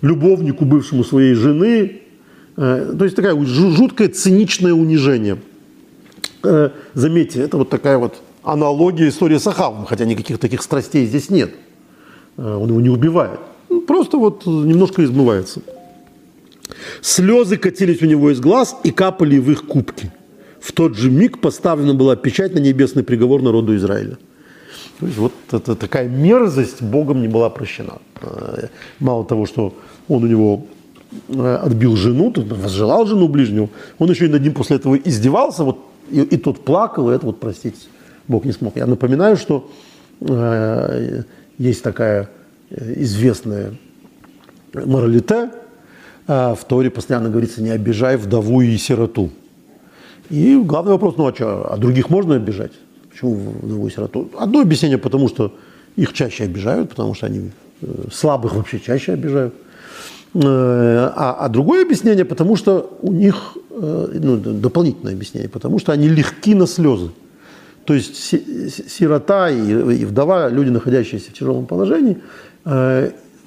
[SPEAKER 1] любовнику бывшему своей жены. Э, то есть такое жуткое циничное унижение. э, заметьте, это вот такая вот аналогия истории с Ахавом, хотя никаких таких страстей здесь нет. Э, он его не убивает. Ну, просто вот немножко измывается. Слезы катились у него из глаз и капали в их кубки. В тот же миг поставлена была печать на небесный приговор народу Израиля. То есть вот это такая мерзость Богом не была прощена. Э, мало того, что он у него э, отбил жену, возжелал жену ближнего, он еще и над ним после этого издевался, вот, и, и тот плакал, и это вот простить Бог не смог. Я напоминаю, что э, есть такая известная моралите, а в Торе постоянно говорится, не обижай вдову и сироту. И главный вопрос, ну а что, а других можно обижать? Почему вдову и сироту? Одно объяснение, потому что их чаще обижают, потому что они э, слабых вообще чаще обижают. Э, а, а другое объяснение, потому что у них, э, ну, дополнительное объяснение, потому что они легки на слезы. То есть сирота и вдова, люди, находящиеся в тяжелом положении,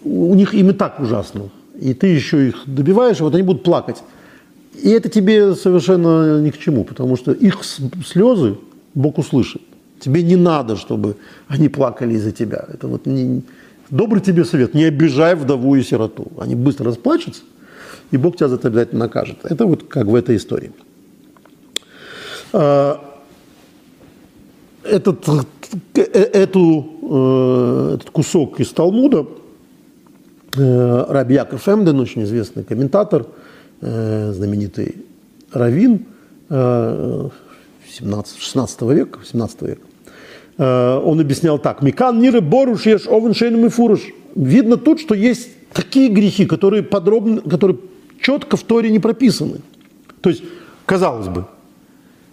[SPEAKER 1] у них им и так ужасно и ты еще их добиваешь, и вот они будут плакать. И это тебе совершенно ни к чему, потому что их слезы Бог услышит. Тебе не надо, чтобы они плакали из-за тебя. Это вот не... добрый тебе совет. Не обижай вдову и сироту. Они быстро расплачутся, и Бог тебя за это обязательно накажет. Это вот как в этой истории. А, этот, э, эту, э, этот кусок из Талмуда – Э, Раби Яков Эмден, очень известный комментатор, э, знаменитый раввин 17, 16 века, 17 века. Э, он объяснял так. Микан ниры боруш еш овен шейным и фуруш. Видно тут, что есть такие грехи, которые подробно, которые четко в Торе не прописаны. То есть, казалось бы,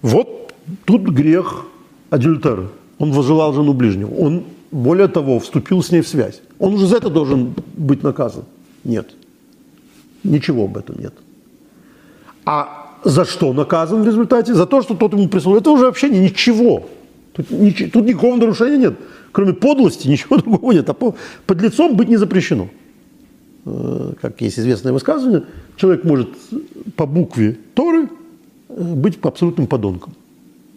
[SPEAKER 1] вот тут грех адюльтера. Он возжелал жену ближнего. Он более того, вступил с ней в связь. Он уже за это должен быть наказан? Нет. Ничего об этом нет. А за что наказан в результате? За то, что тот ему прислал. Это уже вообще ничего. Тут, ничего, тут никакого нарушения нет. Кроме подлости ничего другого нет. А по, под лицом быть не запрещено. Э, как есть известное высказывание, человек может по букве Торы э, быть абсолютным подонком.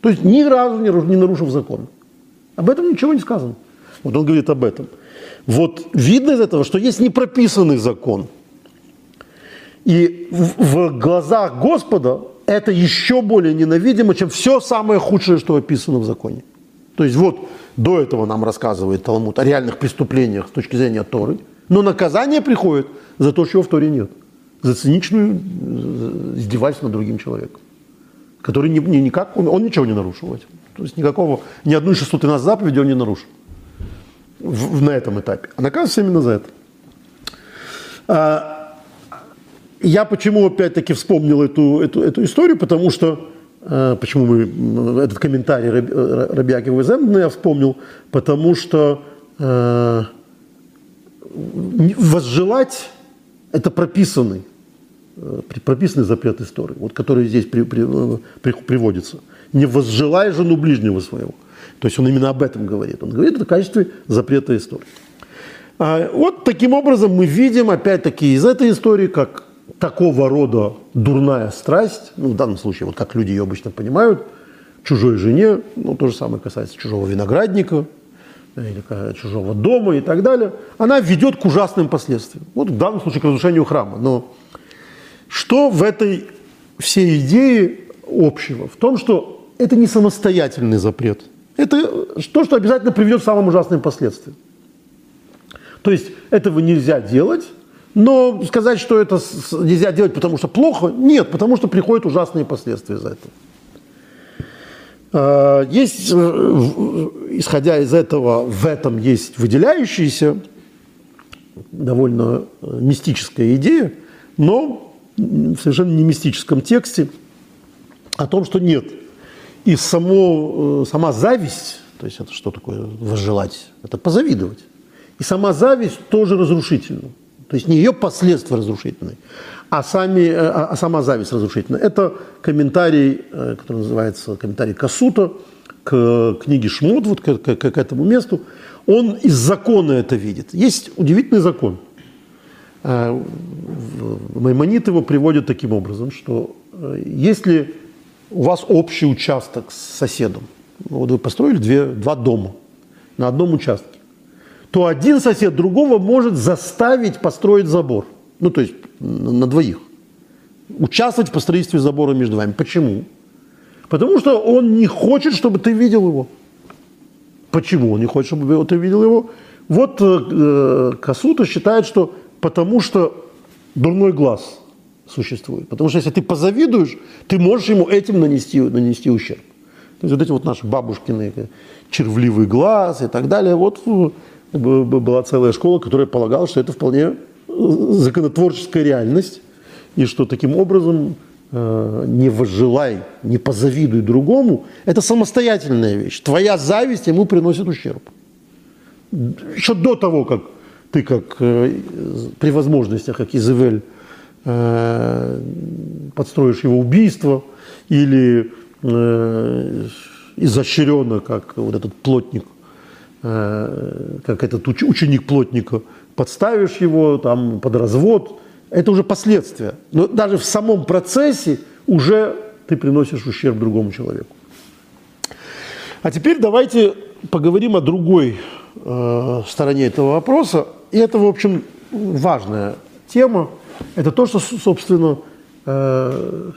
[SPEAKER 1] То есть ни разу не нарушив закон. Об этом ничего не сказано. Вот он говорит об этом. Вот видно из этого, что есть непрописанный закон. И в, в глазах Господа это еще более ненавидимо, чем все самое худшее, что описано в законе. То есть вот до этого нам рассказывает Талмуд о реальных преступлениях с точки зрения Торы, но наказание приходит за то, чего в Торе нет. За циничную издевательство над другим человеком, который не, не, никак, он, он ничего не нарушил. То есть никакого, ни одну из 613 заповедей он не нарушил в, на этом этапе, а наказывается именно за это. Я почему опять-таки вспомнил эту, эту, эту историю, потому что а, почему мы этот комментарий Рабиаки Веземна я вспомнил, потому что а, возжелать это прописанный прописанный запрет истории, вот который здесь при, при, при, приводится. Не возжелай жену ближнего своего. То есть он именно об этом говорит. Он говорит это в качестве запрета истории. А вот таким образом мы видим, опять-таки, из этой истории, как такого рода дурная страсть, ну, в данном случае, вот как люди ее обычно понимают, чужой жене, ну, то же самое касается чужого виноградника, или чужого дома и так далее, она ведет к ужасным последствиям. Вот в данном случае к разрушению храма. Но что в этой всей идее общего? В том, что это не самостоятельный запрет – это то, что обязательно приведет к самым ужасным последствиям. То есть этого нельзя делать, но сказать, что это нельзя делать, потому что плохо, нет, потому что приходят ужасные последствия за это. А, есть, э, исходя из этого, в этом есть выделяющаяся, довольно э, мистическая идея, но в совершенно не мистическом тексте о том, что нет – и само, э, сама зависть, то есть это что такое возжелать? Это позавидовать. И сама зависть тоже разрушительна. То есть не ее последствия разрушительные, а, сами, э, а, а сама зависть разрушительна. Это комментарий, э, который называется комментарий Касута к книге Шмот, вот к, к, к этому месту. Он из закона это видит. Есть удивительный закон. Маймонит его приводит таким образом, что если у вас общий участок с соседом. Вот вы построили две, два дома на одном участке. То один сосед другого может заставить построить забор. Ну, то есть на двоих. Участвовать в построительстве забора между вами. Почему? Потому что он не хочет, чтобы ты видел его. Почему он не хочет, чтобы ты видел его? Вот э, Касута считает, что потому что дурной глаз существует. Потому что если ты позавидуешь, ты можешь ему этим нанести, нанести ущерб. То есть вот эти вот наши бабушкины червливый глаз и так далее. Вот э, была целая школа, которая полагала, что это вполне э, законотворческая реальность, и что таким образом э, не возжелай, не позавидуй другому, это самостоятельная вещь. Твоя зависть ему приносит ущерб. Еще до того, как ты как при возможностях, как Изавель, подстроишь его убийство или э, изощренно, как вот этот плотник, э, как этот уч, ученик плотника, подставишь его там под развод, это уже последствия. Но даже в самом процессе уже ты приносишь ущерб другому человеку. А теперь давайте поговорим о другой э, стороне этого вопроса. И это, в общем, важная тема. Это то, что, собственно, э,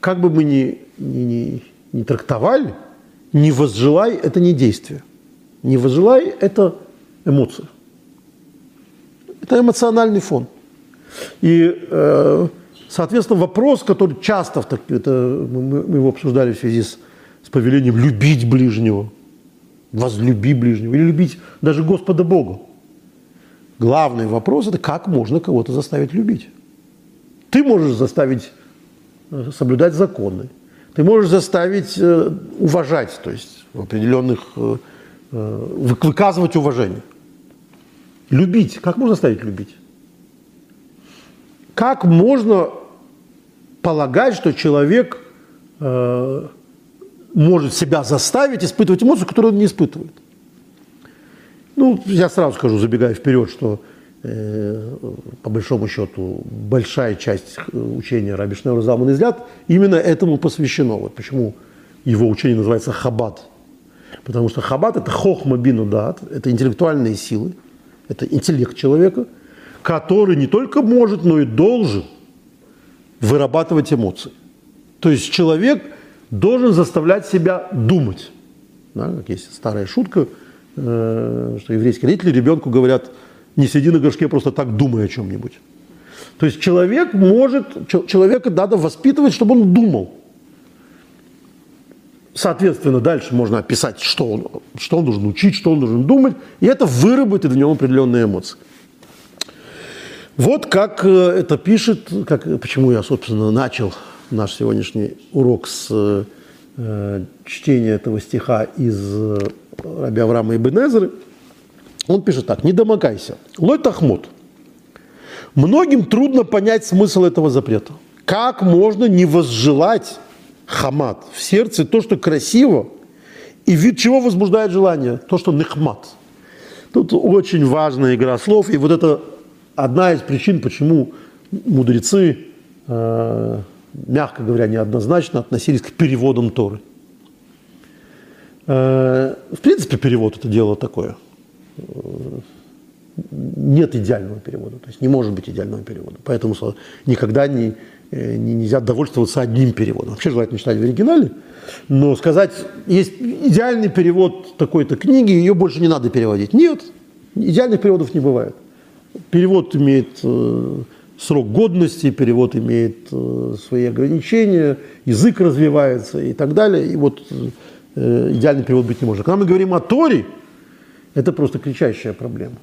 [SPEAKER 1] как бы мы ни, ни, ни, ни трактовали, не возжелай – это не действие. Не возжелай – это эмоция. Это эмоциональный фон. И, э, соответственно, вопрос, который часто, в так, это, мы, мы его обсуждали в связи с, с повелением любить ближнего, возлюби ближнего, или любить даже Господа Бога. Главный вопрос – это как можно кого-то заставить любить. Ты можешь заставить Э, соблюдать законы. Ты можешь заставить э, уважать, то есть в определенных выказывать уважение. Любить. Как можно заставить любить? Как можно полагать, что человек э, может себя заставить испытывать эмоцию, которую он не испытывает? Ну, я сразу скажу, забегая вперед, что Э, по большому счету, большая часть учения Раби Залман Излят именно этому посвящено. Вот почему его учение называется Хабад. Потому что Хабад – это хохма бину дат, это интеллектуальные силы, это интеллект человека, который не только может, но и должен вырабатывать эмоции. То есть человек должен заставлять себя думать. Да, как есть старая шутка, э, что еврейские родители ребенку говорят – не сиди на горшке, просто так думай о чем-нибудь. То есть человек может, человека надо воспитывать, чтобы он думал. Соответственно, дальше можно описать, что он, что он должен учить, что он должен думать, и это выработает в нем определенные эмоции. Вот как э, это пишет, как, почему я, собственно, начал наш сегодняшний урок с э, чтения этого стиха из э, Раби Авраама Ибн он пишет так, не домогайся. Лой тахмут. Многим трудно понять смысл этого запрета. Как можно не возжелать хамат в сердце то, что красиво, и вид чего возбуждает желание? То, что нехмат. Тут очень важная игра слов, и вот это одна из причин, почему мудрецы, э, мягко говоря, неоднозначно относились к переводам Торы. Э, в принципе, перевод это дело такое – нет идеального перевода, то есть не может быть идеального перевода. Поэтому никогда не, нельзя довольствоваться одним переводом. Вообще желательно читать в оригинале, но сказать, есть идеальный перевод такой-то книги, ее больше не надо переводить. Нет, идеальных переводов не бывает. Перевод имеет э, срок годности, перевод имеет э, свои ограничения, язык развивается и так далее. И вот э, идеальный перевод быть не может. Когда мы говорим о Торе, это просто кричащая проблема.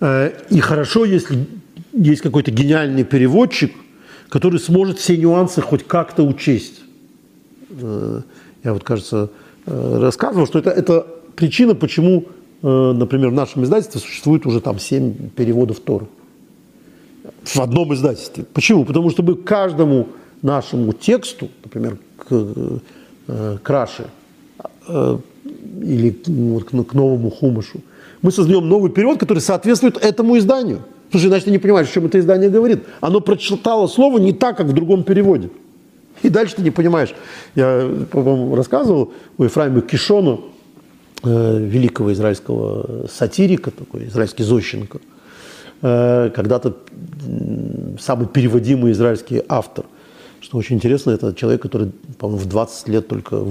[SPEAKER 1] Э, и хорошо, если есть какой-то гениальный переводчик, который сможет все нюансы хоть как-то учесть. Э, я вот, кажется, э, рассказывал, что это, это причина, почему, например, в нашем издательстве существует уже там семь переводов Торы. В одном издательстве. Почему? Потому что мы каждому нашему тексту, например, к, к Раше, или вот, к новому хумышу. Мы создаем новый перевод, который соответствует этому изданию. Слушай, иначе ты не понимаешь, о чем это издание говорит. Оно прочитало слово не так, как в другом переводе. И дальше ты не понимаешь. Я, по-моему, рассказывал у Ефраима Кишона, э, великого израильского сатирика, такой израильский Зощенко, э, когда-то самый переводимый израильский автор. Что очень интересно, это человек, который, по-моему, в 20 лет только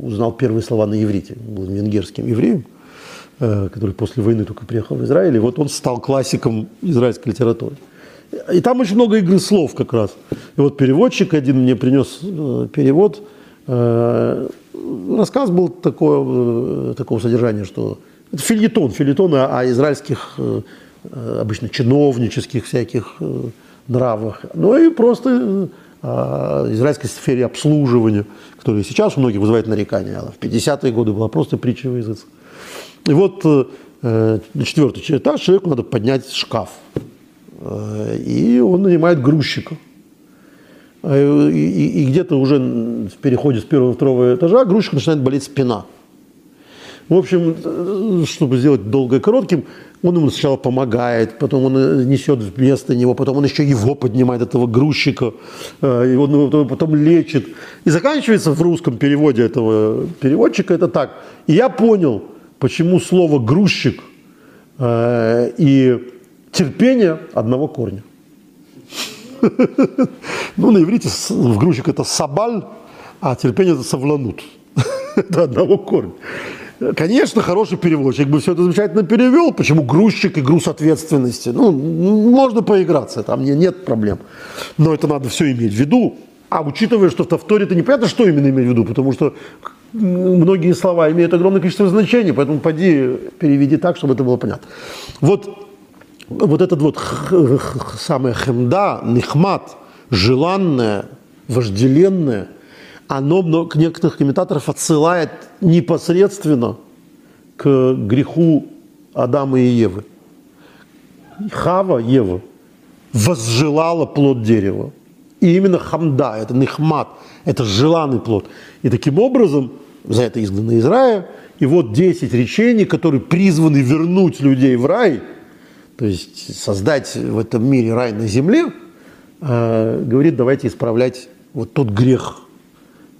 [SPEAKER 1] узнал первые слова на иврите. был венгерским евреем, э, который после войны только приехал в Израиль. И вот он стал классиком израильской литературы. И там очень много игры слов как раз. И вот переводчик один мне принес э, перевод. Э, рассказ был такое, такого содержания, что это фильетон, фильетон о, о израильских обычно чиновнических всяких нравах, но и просто о израильской сфере обслуживания, которая сейчас у многих вызывает нарекания, в 50-е годы была просто притча в языце. И вот э, на четвертый этаж человеку надо поднять шкаф. Э, и он нанимает грузчика. Э, и, и, и где-то уже в переходе с первого на второго этажа грузчик начинает болеть спина. В общем, чтобы сделать долго и коротким, он ему сначала помогает, потом он несет вместо него, потом он еще его поднимает, этого грузчика, и он его потом лечит. И заканчивается в русском переводе этого переводчика это так. И я понял, почему слово «грузчик» и терпение одного корня. Ну, на иврите в грузчик это сабаль, а терпение это савланут. Это одного корня. Конечно, хороший переводчик бы все это замечательно перевел. Почему грузчик и груз ответственности? Ну, можно поиграться, там нет проблем. Но это надо все иметь в виду. А учитывая, что в Тавторе это непонятно, что именно иметь в виду, потому что многие слова имеют огромное количество значений, поэтому поди переведи так, чтобы это было понятно. Вот, вот этот вот самое хемда, нихмат, желанное, вожделенное – оно много некоторых комментаторов отсылает непосредственно к греху Адама и Евы. Хава, Ева, возжелала плод дерева. И именно хамда, это нихмат, это желанный плод. И таким образом, за это изгнаны из рая, и вот 10 речений, которые призваны вернуть людей в рай, то есть создать в этом мире рай на земле, э, говорит, давайте исправлять вот тот грех,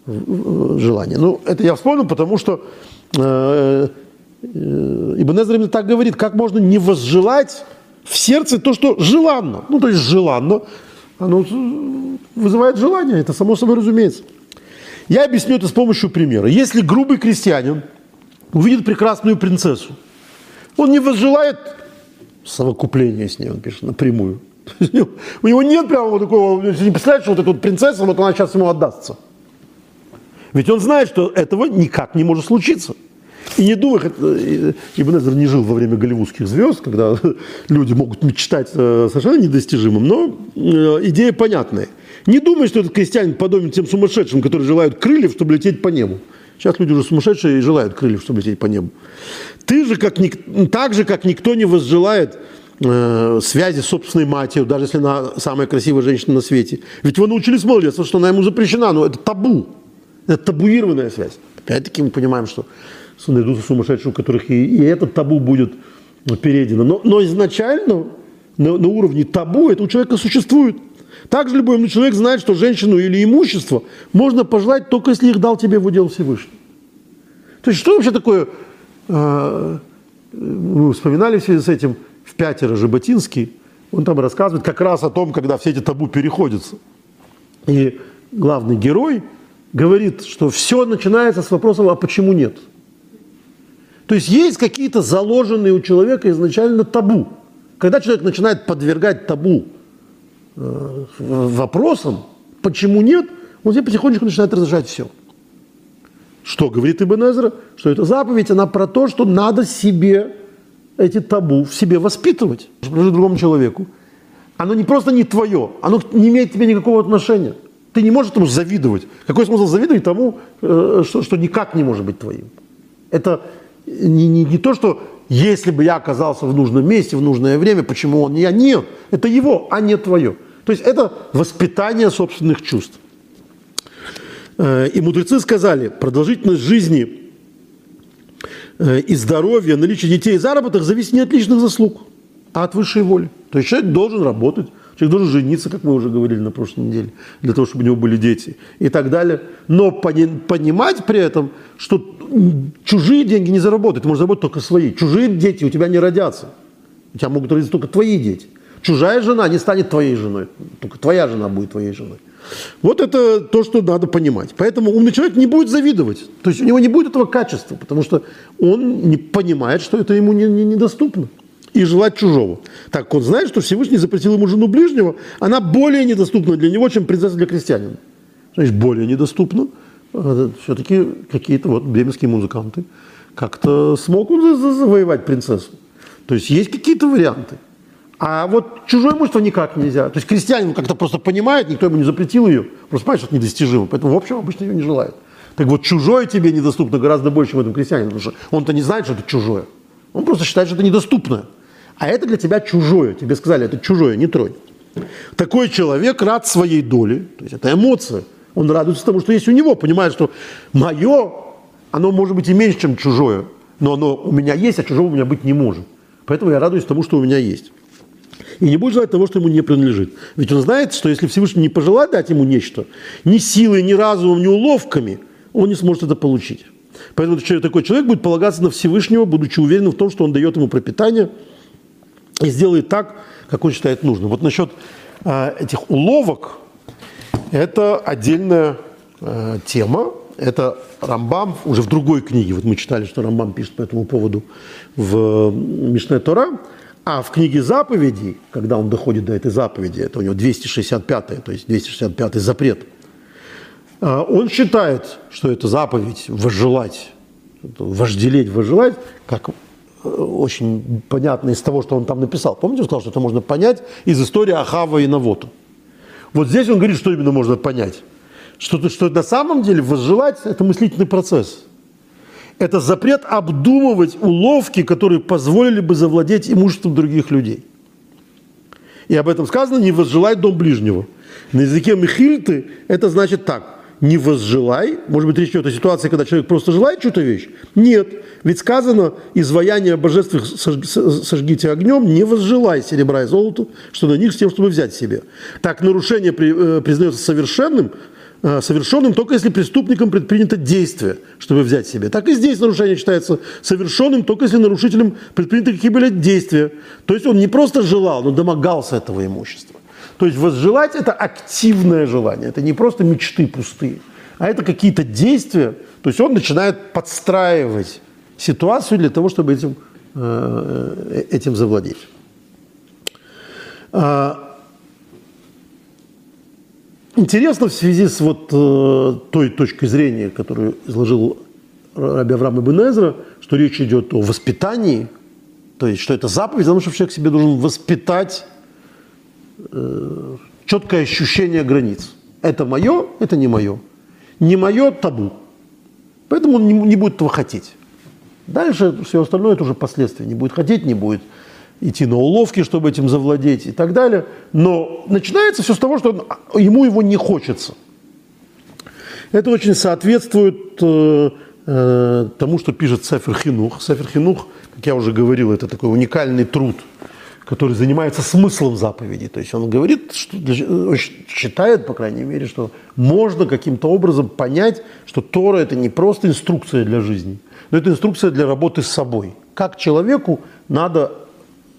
[SPEAKER 1] желание. Ну, это я вспомнил, потому что э, э, Ибн Эзра именно так говорит, как можно не возжелать в сердце то, что желанно. Ну, то есть желанно, оно вызывает желание, это само собой разумеется. Я объясню это с помощью примера. Если грубый крестьянин увидит прекрасную принцессу, он не возжелает совокупления с ней, он пишет напрямую. У него нет прямо вот такого, не представляет, что вот эта вот принцесса, вот она сейчас ему отдастся. Ведь он знает, что этого никак не может случиться. И не думай, э, Ибн Эзер не жил во время голливудских звезд, когда люди могут мечтать э, совершенно недостижимым, но э, идея понятная. Не думай, что этот крестьянин подобен тем сумасшедшим, которые желают крыльев, чтобы лететь по небу. Сейчас люди уже сумасшедшие и желают крыльев, чтобы лететь по небу. Ты же, как, так же, как никто не возжелает э, связи с собственной матерью, даже если она самая красивая женщина на свете. Ведь вы научились молодец, что она ему запрещена, но это табу. Это табуированная связь. Опять-таки мы понимаем, что найдутся сумасшедшие, у которых и, и этот табу будет передано. Но, но изначально на, на уровне табу это у человека существует. Также любой человек знает, что женщину или имущество можно пожелать только если их дал тебе в удел Всевышний. То есть что вообще такое, э, мы вспоминали в связи с этим в пятеро Жаботинский, он там рассказывает как раз о том, когда все эти табу переходятся. И главный герой – говорит, что все начинается с вопроса, а почему нет? То есть есть какие-то заложенные у человека изначально табу. Когда человек начинает подвергать табу э, вопросам, почему нет, он себе потихонечку начинает разрешать все. Что говорит Ибн Эзра? Что эта заповедь, она про то, что надо себе эти табу в себе воспитывать, другому человеку. Оно не просто не твое, оно не имеет к тебе никакого отношения. Ты не можешь этому завидовать. Какой смысл завидовать тому, э, что, что никак не может быть твоим? Это не, не, не то, что если бы я оказался в нужном месте, в нужное время, почему он не я? Нет, это его, а не твое. То есть это воспитание собственных чувств. Э, и мудрецы сказали, продолжительность жизни э, и здоровье, наличие детей и заработок зависит не от личных заслуг, а от высшей воли. То есть человек должен работать, Человек должен жениться, как мы уже говорили на прошлой неделе, для того, чтобы у него были дети и так далее. Но пони- понимать при этом, что чужие деньги не заработают, ты можешь заработать только свои. Чужие дети у тебя не родятся. У тебя могут родиться только твои дети. Чужая жена не станет твоей женой, только твоя жена будет твоей женой. Вот это то, что надо понимать. Поэтому умный человек не будет завидовать. То есть у него не будет этого качества, потому что он не понимает, что это ему не, не, недоступно. И желать чужого. Так он знает, что Всевышний запретил ему жену ближнего, она более недоступна для него, чем принцесса для крестьянина. Значит, более недоступна. А, Все-таки какие-то вот бременские музыканты как-то смогут завоевать принцессу. То есть есть какие-то варианты. А вот чужое имущество никак нельзя. То есть крестьянин как-то просто понимает, никто ему не запретил ее, просто понимает, что это недостижимо. Поэтому, в общем, обычно ее не желают. Так вот, чужое тебе недоступно гораздо больше, чем этому крестьянину, потому что он-то не знает, что это чужое. Он просто считает, что это недоступное. А это для тебя чужое. Тебе сказали, это чужое, не тронь. Такой человек рад своей доле, то есть это эмоция. Он радуется тому, что есть у него, понимает, что мое, оно может быть и меньше, чем чужое, но оно у меня есть, а чужого у меня быть не может. Поэтому я радуюсь тому, что у меня есть и не будет желать того, что ему не принадлежит. Ведь он знает, что если Всевышний не пожелает дать ему нечто, ни силой, ни разумом, ни уловками, он не сможет это получить. Поэтому такой человек будет полагаться на Всевышнего, будучи уверенным в том, что он дает ему пропитание и сделает так, как он считает нужным. Вот насчет э, этих уловок, это отдельная э, тема. Это Рамбам уже в другой книге. Вот мы читали, что Рамбам пишет по этому поводу в Мишне Тора. А в книге заповедей, когда он доходит до этой заповеди, это у него 265, то есть 265 запрет, а, он считает, что это заповедь возжелать, вожделеть, возжелать, как очень понятно из того, что он там написал. Помните, он сказал, что это можно понять из истории Ахава и Навота. Вот здесь он говорит, что именно можно понять. Что, что на самом деле возжелать – это мыслительный процесс – это запрет обдумывать уловки, которые позволили бы завладеть имуществом других людей. И об этом сказано «не возжелай дом ближнего». На языке Михильты это значит так – не возжелай. Может быть, речь идет о ситуации, когда человек просто желает чью-то вещь? Нет. Ведь сказано, изваяние божеств сожгите огнем, не возжелай серебра и золота, что на них с тем, чтобы взять себе. Так нарушение э, признается совершенным, Э, совершенным только если преступником предпринято действие, чтобы взять себе. Так и здесь нарушение считается совершенным только если нарушителем предприняты какие-либо действия. То есть он не просто желал, но домогался этого имущества. То есть возжелать – это активное желание, это не просто мечты пустые, а это какие-то действия. То есть он начинает подстраивать ситуацию для того, чтобы этим, э, этим завладеть. А, Интересно в связи с вот э, той точкой зрения, которую изложил Раби Авраам Ибн что речь идет о воспитании, то есть что это заповедь, потому что человек себе должен воспитать э, четкое ощущение границ. Это мое, это не мое. Не мое – табу. Поэтому он не, не будет этого хотеть. Дальше все остальное – это уже последствия. Не будет хотеть, не будет идти на уловки, чтобы этим завладеть и так далее. Но начинается все с того, что ему его не хочется. Это очень соответствует э, э, тому, что пишет Сефер Хинух. Сефер Хинух, как я уже говорил, это такой уникальный труд, который занимается смыслом заповеди. То есть он говорит, что, считает, по крайней мере, что можно каким-то образом понять, что Тора – это не просто инструкция для жизни, но это инструкция для работы с собой. Как человеку надо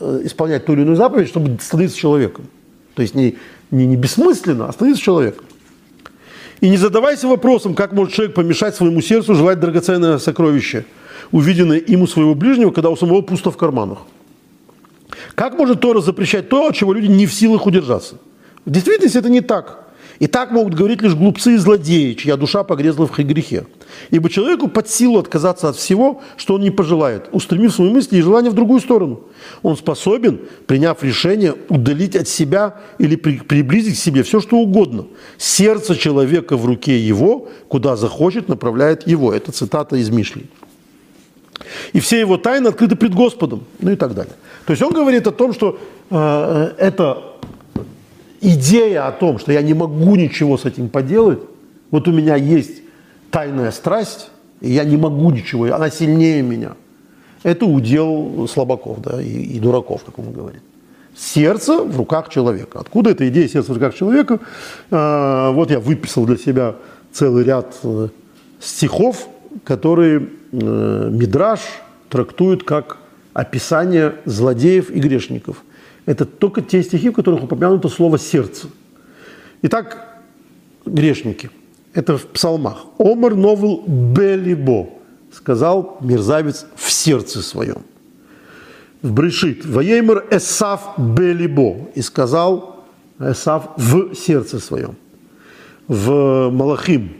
[SPEAKER 1] Э, исполнять ту или иную заповедь, чтобы становиться человеком. То есть не, не, не бессмысленно, а становиться человеком. И не задавайся вопросом, как может человек помешать своему сердцу желать драгоценное сокровище, увиденное им у своего ближнего, когда у самого пусто в карманах. Как может Тора запрещать то, от чего люди не в силах удержаться? В действительности это не так. И так могут говорить лишь глупцы и злодеи, чья душа погрезла в грехе. Ибо человеку под силу отказаться от всего, что он не пожелает, устремив свои мысли и желания в другую сторону. Он способен, приняв решение, удалить от себя или при, приблизить к себе все, что угодно. Сердце человека в руке его, куда захочет, направляет его. Это цитата из Мишли. И все его тайны открыты пред Господом, ну и так далее. То есть он говорит о том, что э, это идея о том, что я не могу ничего с этим поделать, вот у меня есть тайная страсть, и я не могу ничего, она сильнее меня. Это удел слабаков да, и, и дураков, как он говорит. Сердце в руках человека. Откуда эта идея сердца в руках человека? А, вот я выписал для себя целый ряд э, стихов, которые э, Мидраш трактует как описание злодеев и грешников. Это только те стихи, в которых упомянуто слово «сердце». Итак, грешники. Это в псалмах. «Омар новел белибо», сказал мерзавец в сердце своем. В Брешит. «Ваеймер эсав белибо», и сказал Эсав в сердце своем. В Малахим.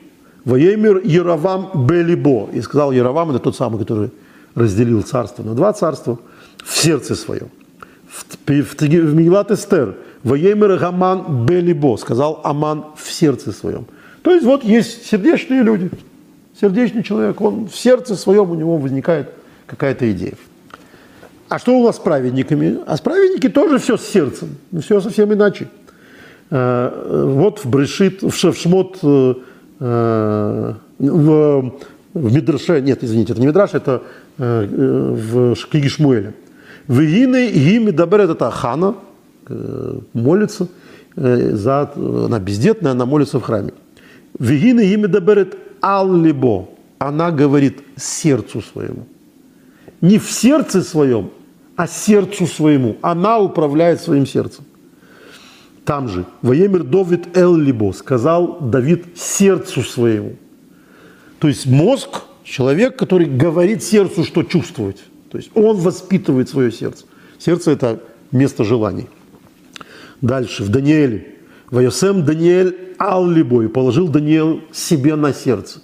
[SPEAKER 1] «Ваеймер Яровам белибо», и сказал Яровам, это тот самый, который разделил царство на два царства, в сердце своем. В, в, в Мигилат Эстер «Воемер Гаман Белибо», сказал Аман в сердце своем. То есть вот есть сердечные люди, сердечный человек, он в сердце своем у него возникает какая-то идея. А что у нас с праведниками? А с праведники тоже все с сердцем, все совсем иначе. Э, вот в Брешит, в Шевшмот, э, в, в Мидраше, нет, извините, это не Мидраш, это Э, в книге Шмуэля. Вегины ими доберет это Хана, э, молится, э, за, она бездетная, она молится в храме. Вегины ими доберет аллибо, она говорит сердцу своему. Не в сердце своем, а сердцу своему. Она управляет своим сердцем. Там же, Воемир Довид Эл-Либо, сказал Давид сердцу своему. То есть мозг Человек, который говорит сердцу, что чувствовать. То есть он воспитывает свое сердце. Сердце – это место желаний. Дальше, в Даниэле. Вайосем Даниэль Аллибой положил Даниэл себе на сердце.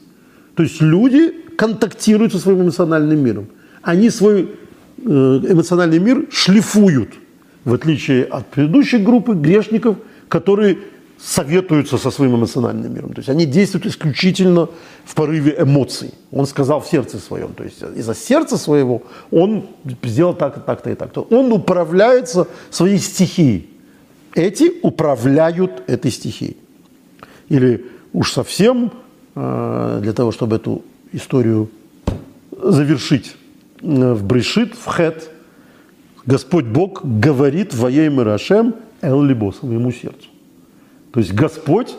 [SPEAKER 1] То есть люди контактируют со своим эмоциональным миром. Они свой э, эмоциональный мир шлифуют, в отличие от предыдущей группы грешников, которые советуются со своим эмоциональным миром. То есть они действуют исключительно в порыве эмоций. Он сказал в сердце своем. То есть из-за сердца своего он сделал так, так-то и так-то. Он управляется своей стихией. Эти управляют этой стихией. Или уж совсем э, для того, чтобы эту историю завершить э, в Брешит, в Хет, Господь Бог говорит во имя Рашем Эл-Либо, своему сердцу. То есть Господь,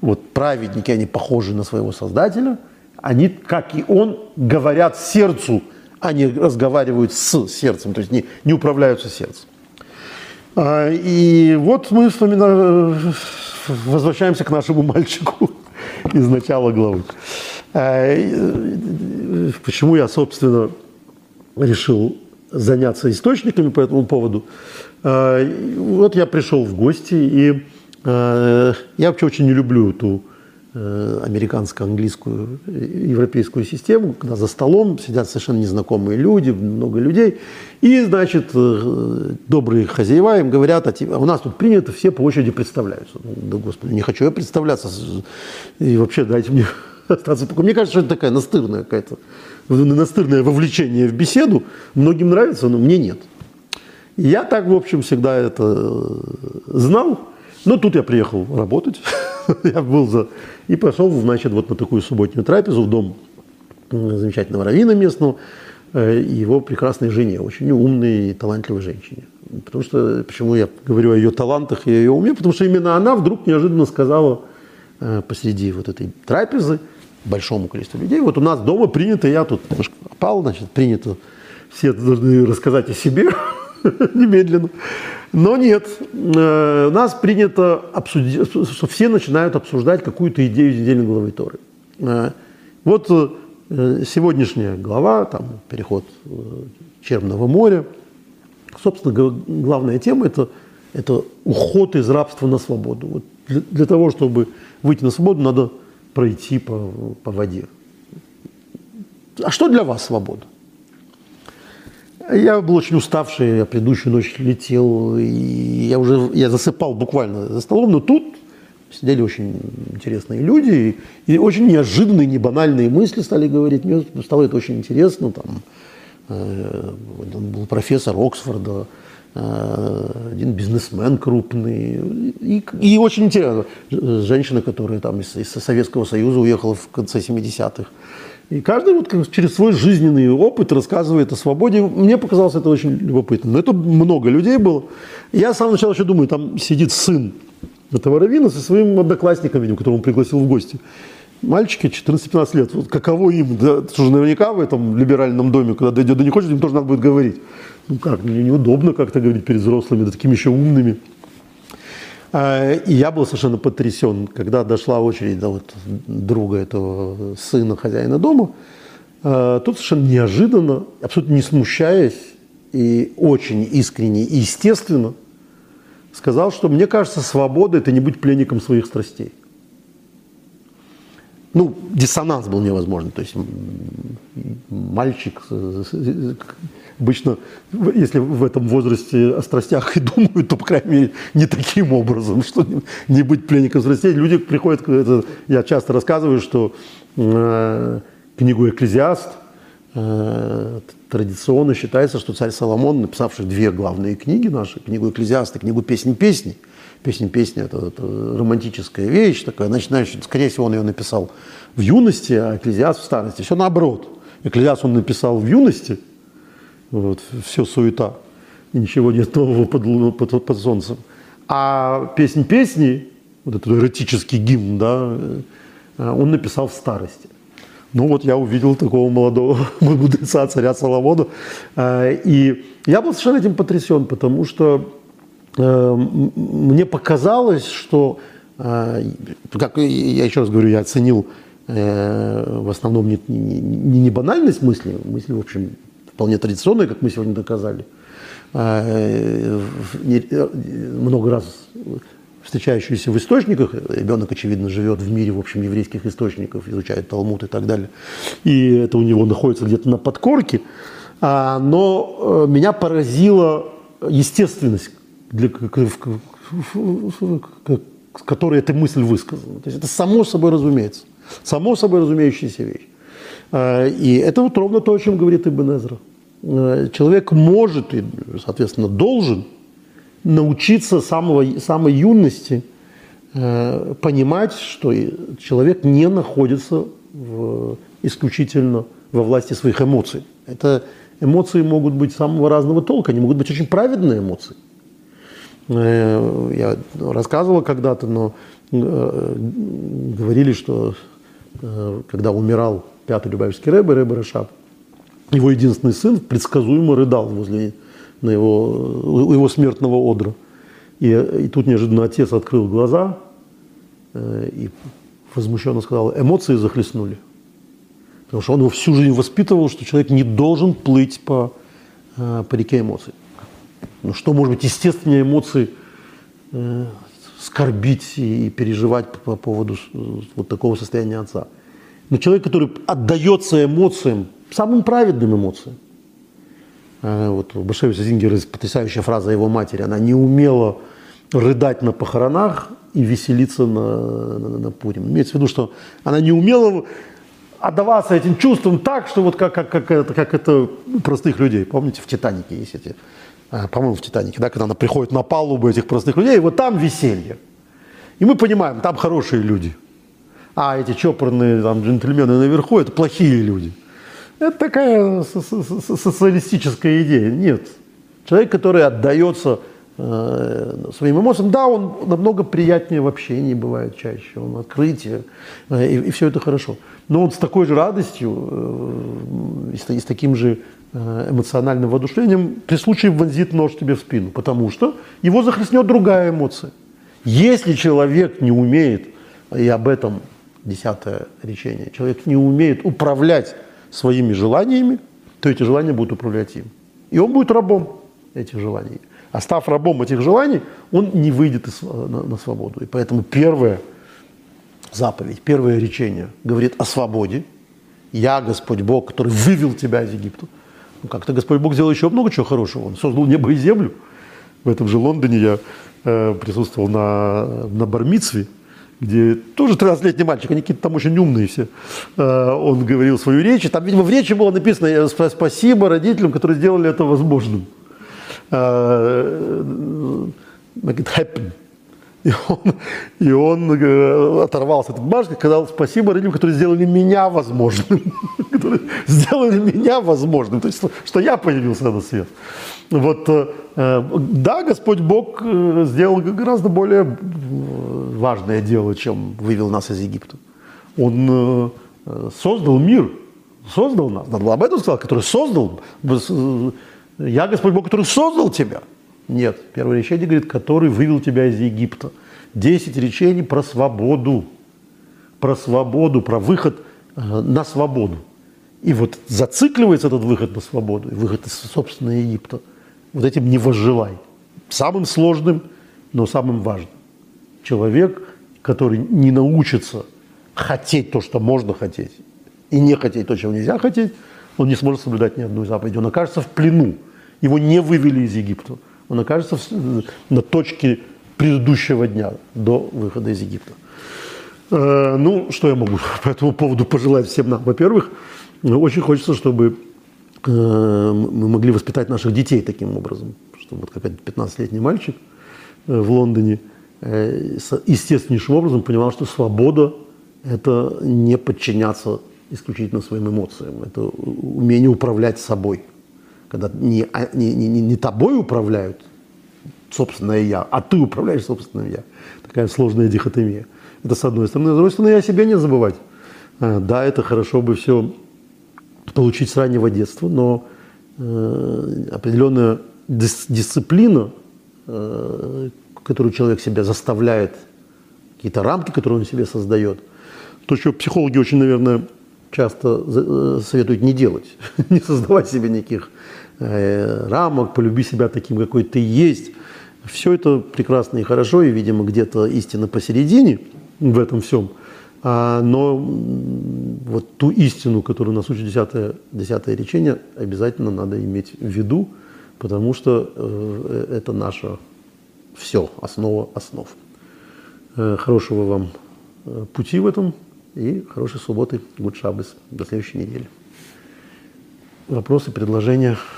[SPEAKER 1] вот праведники, они похожи на своего Создателя, они, как и Он, говорят сердцу, они разговаривают с сердцем, то есть не, не управляются сердцем. А, и вот мы вспоминаем, возвращаемся к нашему мальчику из начала главы. А, почему я, собственно, решил заняться источниками по этому поводу? А, вот я пришел в гости и я вообще очень не люблю эту э, американско-английскую европейскую систему, когда за столом сидят совершенно незнакомые люди, много людей, и, значит, э, добрые хозяева им говорят, а, а у нас тут принято, все по очереди представляются. Ну, да, господи, не хочу я представляться, и вообще дайте мне остаться. Мне кажется, что это такая настырная какая-то, настырное вовлечение в беседу. Многим нравится, но мне нет. Я так, в общем, всегда это знал, ну, тут я приехал работать, я был за... И пошел, значит, вот на такую субботнюю трапезу в дом замечательного равина местного э, и его прекрасной жене, очень умной и талантливой женщине. Потому что, почему я говорю о ее талантах и о ее уме, потому что именно она вдруг неожиданно сказала э, посреди вот этой трапезы большому количеству людей, вот у нас дома принято, я тут немножко опал, значит, принято, все должны рассказать о себе немедленно. Но нет, э, у нас принято обсудить, что все начинают обсуждать какую-то идею недельной главы Торы. Э, вот э, сегодняшняя глава, там переход Черного моря, собственно, главная тема это, это уход из рабства на свободу. Вот для, для того, чтобы выйти на свободу, надо пройти по, по воде. А что для вас свобода? Я был очень уставший, я предыдущую ночь летел, и я уже я засыпал буквально за столом, но тут сидели очень интересные люди, и, очень неожиданные, не банальные мысли стали говорить. Мне стало это очень интересно. Там, э, был профессор Оксфорда, э, один бизнесмен крупный. И, и очень интересно, женщина, которая там из, из Советского Союза уехала в конце 70-х. И каждый вот через свой жизненный опыт рассказывает о свободе. Мне показалось это очень любопытно. Но это много людей было. Я с самого начала еще думаю, там сидит сын этого раввина со своим одноклассником, видимо, которого он пригласил в гости. Мальчики 14-15 лет, вот каково им, да, тоже наверняка в этом либеральном доме, когда дойдет до не хочет, им тоже надо будет говорить. Ну как, мне неудобно как-то говорить перед взрослыми, да такими еще умными. А, и я был совершенно потрясен, когда дошла очередь до вот друга этого сына хозяина дома. А, тут совершенно неожиданно, абсолютно не смущаясь и очень искренне и естественно сказал, что мне кажется, свобода – это не быть пленником своих страстей. Ну, диссонанс был невозможен. То есть мальчик Обычно, если в этом возрасте о страстях и думают, то, по крайней мере, не таким образом, что не быть пленником страстей. Люди приходят, это, я часто рассказываю, что э, книгу «Экклезиаст» э, традиционно считается, что царь Соломон, написавший две главные книги наши, книгу «Экклезиаст» и книгу «Песни песни», Песня песня это, это романтическая вещь такая, начинающая, скорее всего, он ее написал в юности, а «Экклезиаст» в старости. Все наоборот. «Экклезиаст» он написал в юности – вот, все суета, и ничего нет нового под, под, под солнцем. А песнь песни, вот этот эротический гимн, да, э, он написал в старости. Ну вот я увидел такого молодого мудреца, царя Соломона, э, и я был совершенно этим потрясен, потому что мне показалось, что, как я еще раз говорю, я оценил в основном не, не, не банальность мысли, мысли, в общем, вполне традиционная, как мы сегодня доказали, э, много раз встречающиеся в источниках. Ребенок, очевидно, живет в мире, в общем, еврейских источников, изучает Талмуд и так далее. И это у него находится где-то на подкорке. А, но э, меня поразила естественность, для, с которой эта мысль высказана. То есть это само собой разумеется. Само собой разумеющаяся вещь. А, и это вот ровно то, о чем говорит Ибн Эзра. Э, человек может и, соответственно, должен научиться самого, самой юности э, понимать, что человек не находится в, исключительно во власти своих эмоций. Это эмоции могут быть самого разного толка, они могут быть очень праведные эмоции. Э, я рассказывал когда-то, но говорили, что когда умирал пятый Любавичский рэбе, рэбе Рашаб, его единственный сын предсказуемо рыдал возле на его, у его смертного одра. И, и тут неожиданно отец открыл глаза э, и возмущенно сказал, эмоции захлестнули. Потому что он его всю жизнь воспитывал, что человек не должен плыть по, э, по реке эмоций. Ну что может быть естественнее эмоции э, скорбить и переживать по, по поводу вот такого состояния отца. Но человек, который отдается эмоциям, самым праведным эмоциям. А, вот у Башевича Зингера потрясающая фраза его матери. Она не умела рыдать на похоронах и веселиться на, на, на Пурим. Имеется в виду, что она не умела отдаваться этим чувствам так, что вот как, как, как, это, как это простых людей. Помните, в «Титанике» есть эти, по-моему, в «Титанике», да, когда она приходит на палубу этих простых людей, и вот там веселье. И мы понимаем, там хорошие люди. А эти чопорные там, джентльмены наверху – это плохие люди – это такая социалистическая идея. Нет. Человек, который отдается э, своим эмоциям, да, он намного приятнее в общении бывает чаще, он открытие, э, и, и все это хорошо. Но он с такой же радостью э, и, с, и с таким же эмоциональным воодушевлением при случае вонзит нож тебе в спину, потому что его захлестнет другая эмоция. Если человек не умеет, и об этом десятое речение, человек не умеет управлять своими желаниями, то эти желания будут управлять им. И он будет рабом этих желаний. А став рабом этих желаний, он не выйдет из, на, на свободу. И поэтому первая заповедь, первое речение говорит о свободе. Я Господь Бог, который вывел тебя из Египта. Ну, как-то Господь Бог сделал еще много чего хорошего. Он создал небо и землю. В этом же Лондоне я э, присутствовал на, на Бармицве, где тоже 13-летний мальчик, они какие-то там очень умные все. Э, он говорил свою речь, и там, видимо, в речи было написано «спасибо родителям, которые сделали это возможным». make it happen. И он, и он э, оторвался от бумажки, сказал спасибо родителям, которые сделали меня возможным. которые сделали меня возможным. То есть, что я появился на свет. Вот, э, э, да, Господь Бог сделал гораздо более важное дело, чем вывел нас из Египта. Он создал мир, создал нас. Надо было об этом сказать, который создал. Я Господь Бог, который создал тебя. Нет, первое речение говорит, который вывел тебя из Египта. Десять речений про свободу, про свободу, про выход э, на свободу. И вот зацикливается этот выход на свободу, выход из собственного Египта. Вот этим не возжелай. Самым сложным, но самым важным. Человек, который не научится хотеть то, что можно хотеть, и не хотеть то, чего нельзя хотеть, он не сможет соблюдать ни одну заповедь. Он окажется в плену. Его не вывели из Египта он окажется на точке предыдущего дня до выхода из Египта. Э, ну, что я могу по этому поводу пожелать всем нам? Во-первых, очень хочется, чтобы э, мы могли воспитать наших детей таким образом, чтобы вот как этот 15-летний мальчик э, в Лондоне естественнейшим образом понимал, что свобода – это не подчиняться исключительно своим эмоциям, это умение управлять собой – когда не, а, не, не, не тобой управляют собственное я, а ты управляешь собственным я. Такая сложная дихотомия. Это с одной стороны. С другой стороны, и о себе не забывать. А, да, это хорошо бы все получить с раннего детства, но э, определенная дис дисциплина, э, которую человек себя заставляет, какие-то рамки, которые он себе создает, то, что психологи очень, наверное, часто э, советуют не делать, не создавать себе никаких рамок, полюби себя таким, какой ты есть. Все это прекрасно и хорошо, и, видимо, где-то истина посередине в этом всем. А, но вот ту истину, которую нас учит десятое, десятое речение, обязательно надо иметь в виду, потому что э, это наше все, основа основ. Э, хорошего вам э, пути в этом и хорошей субботы, гуд шаббес. До следующей недели. Вопросы, предложения –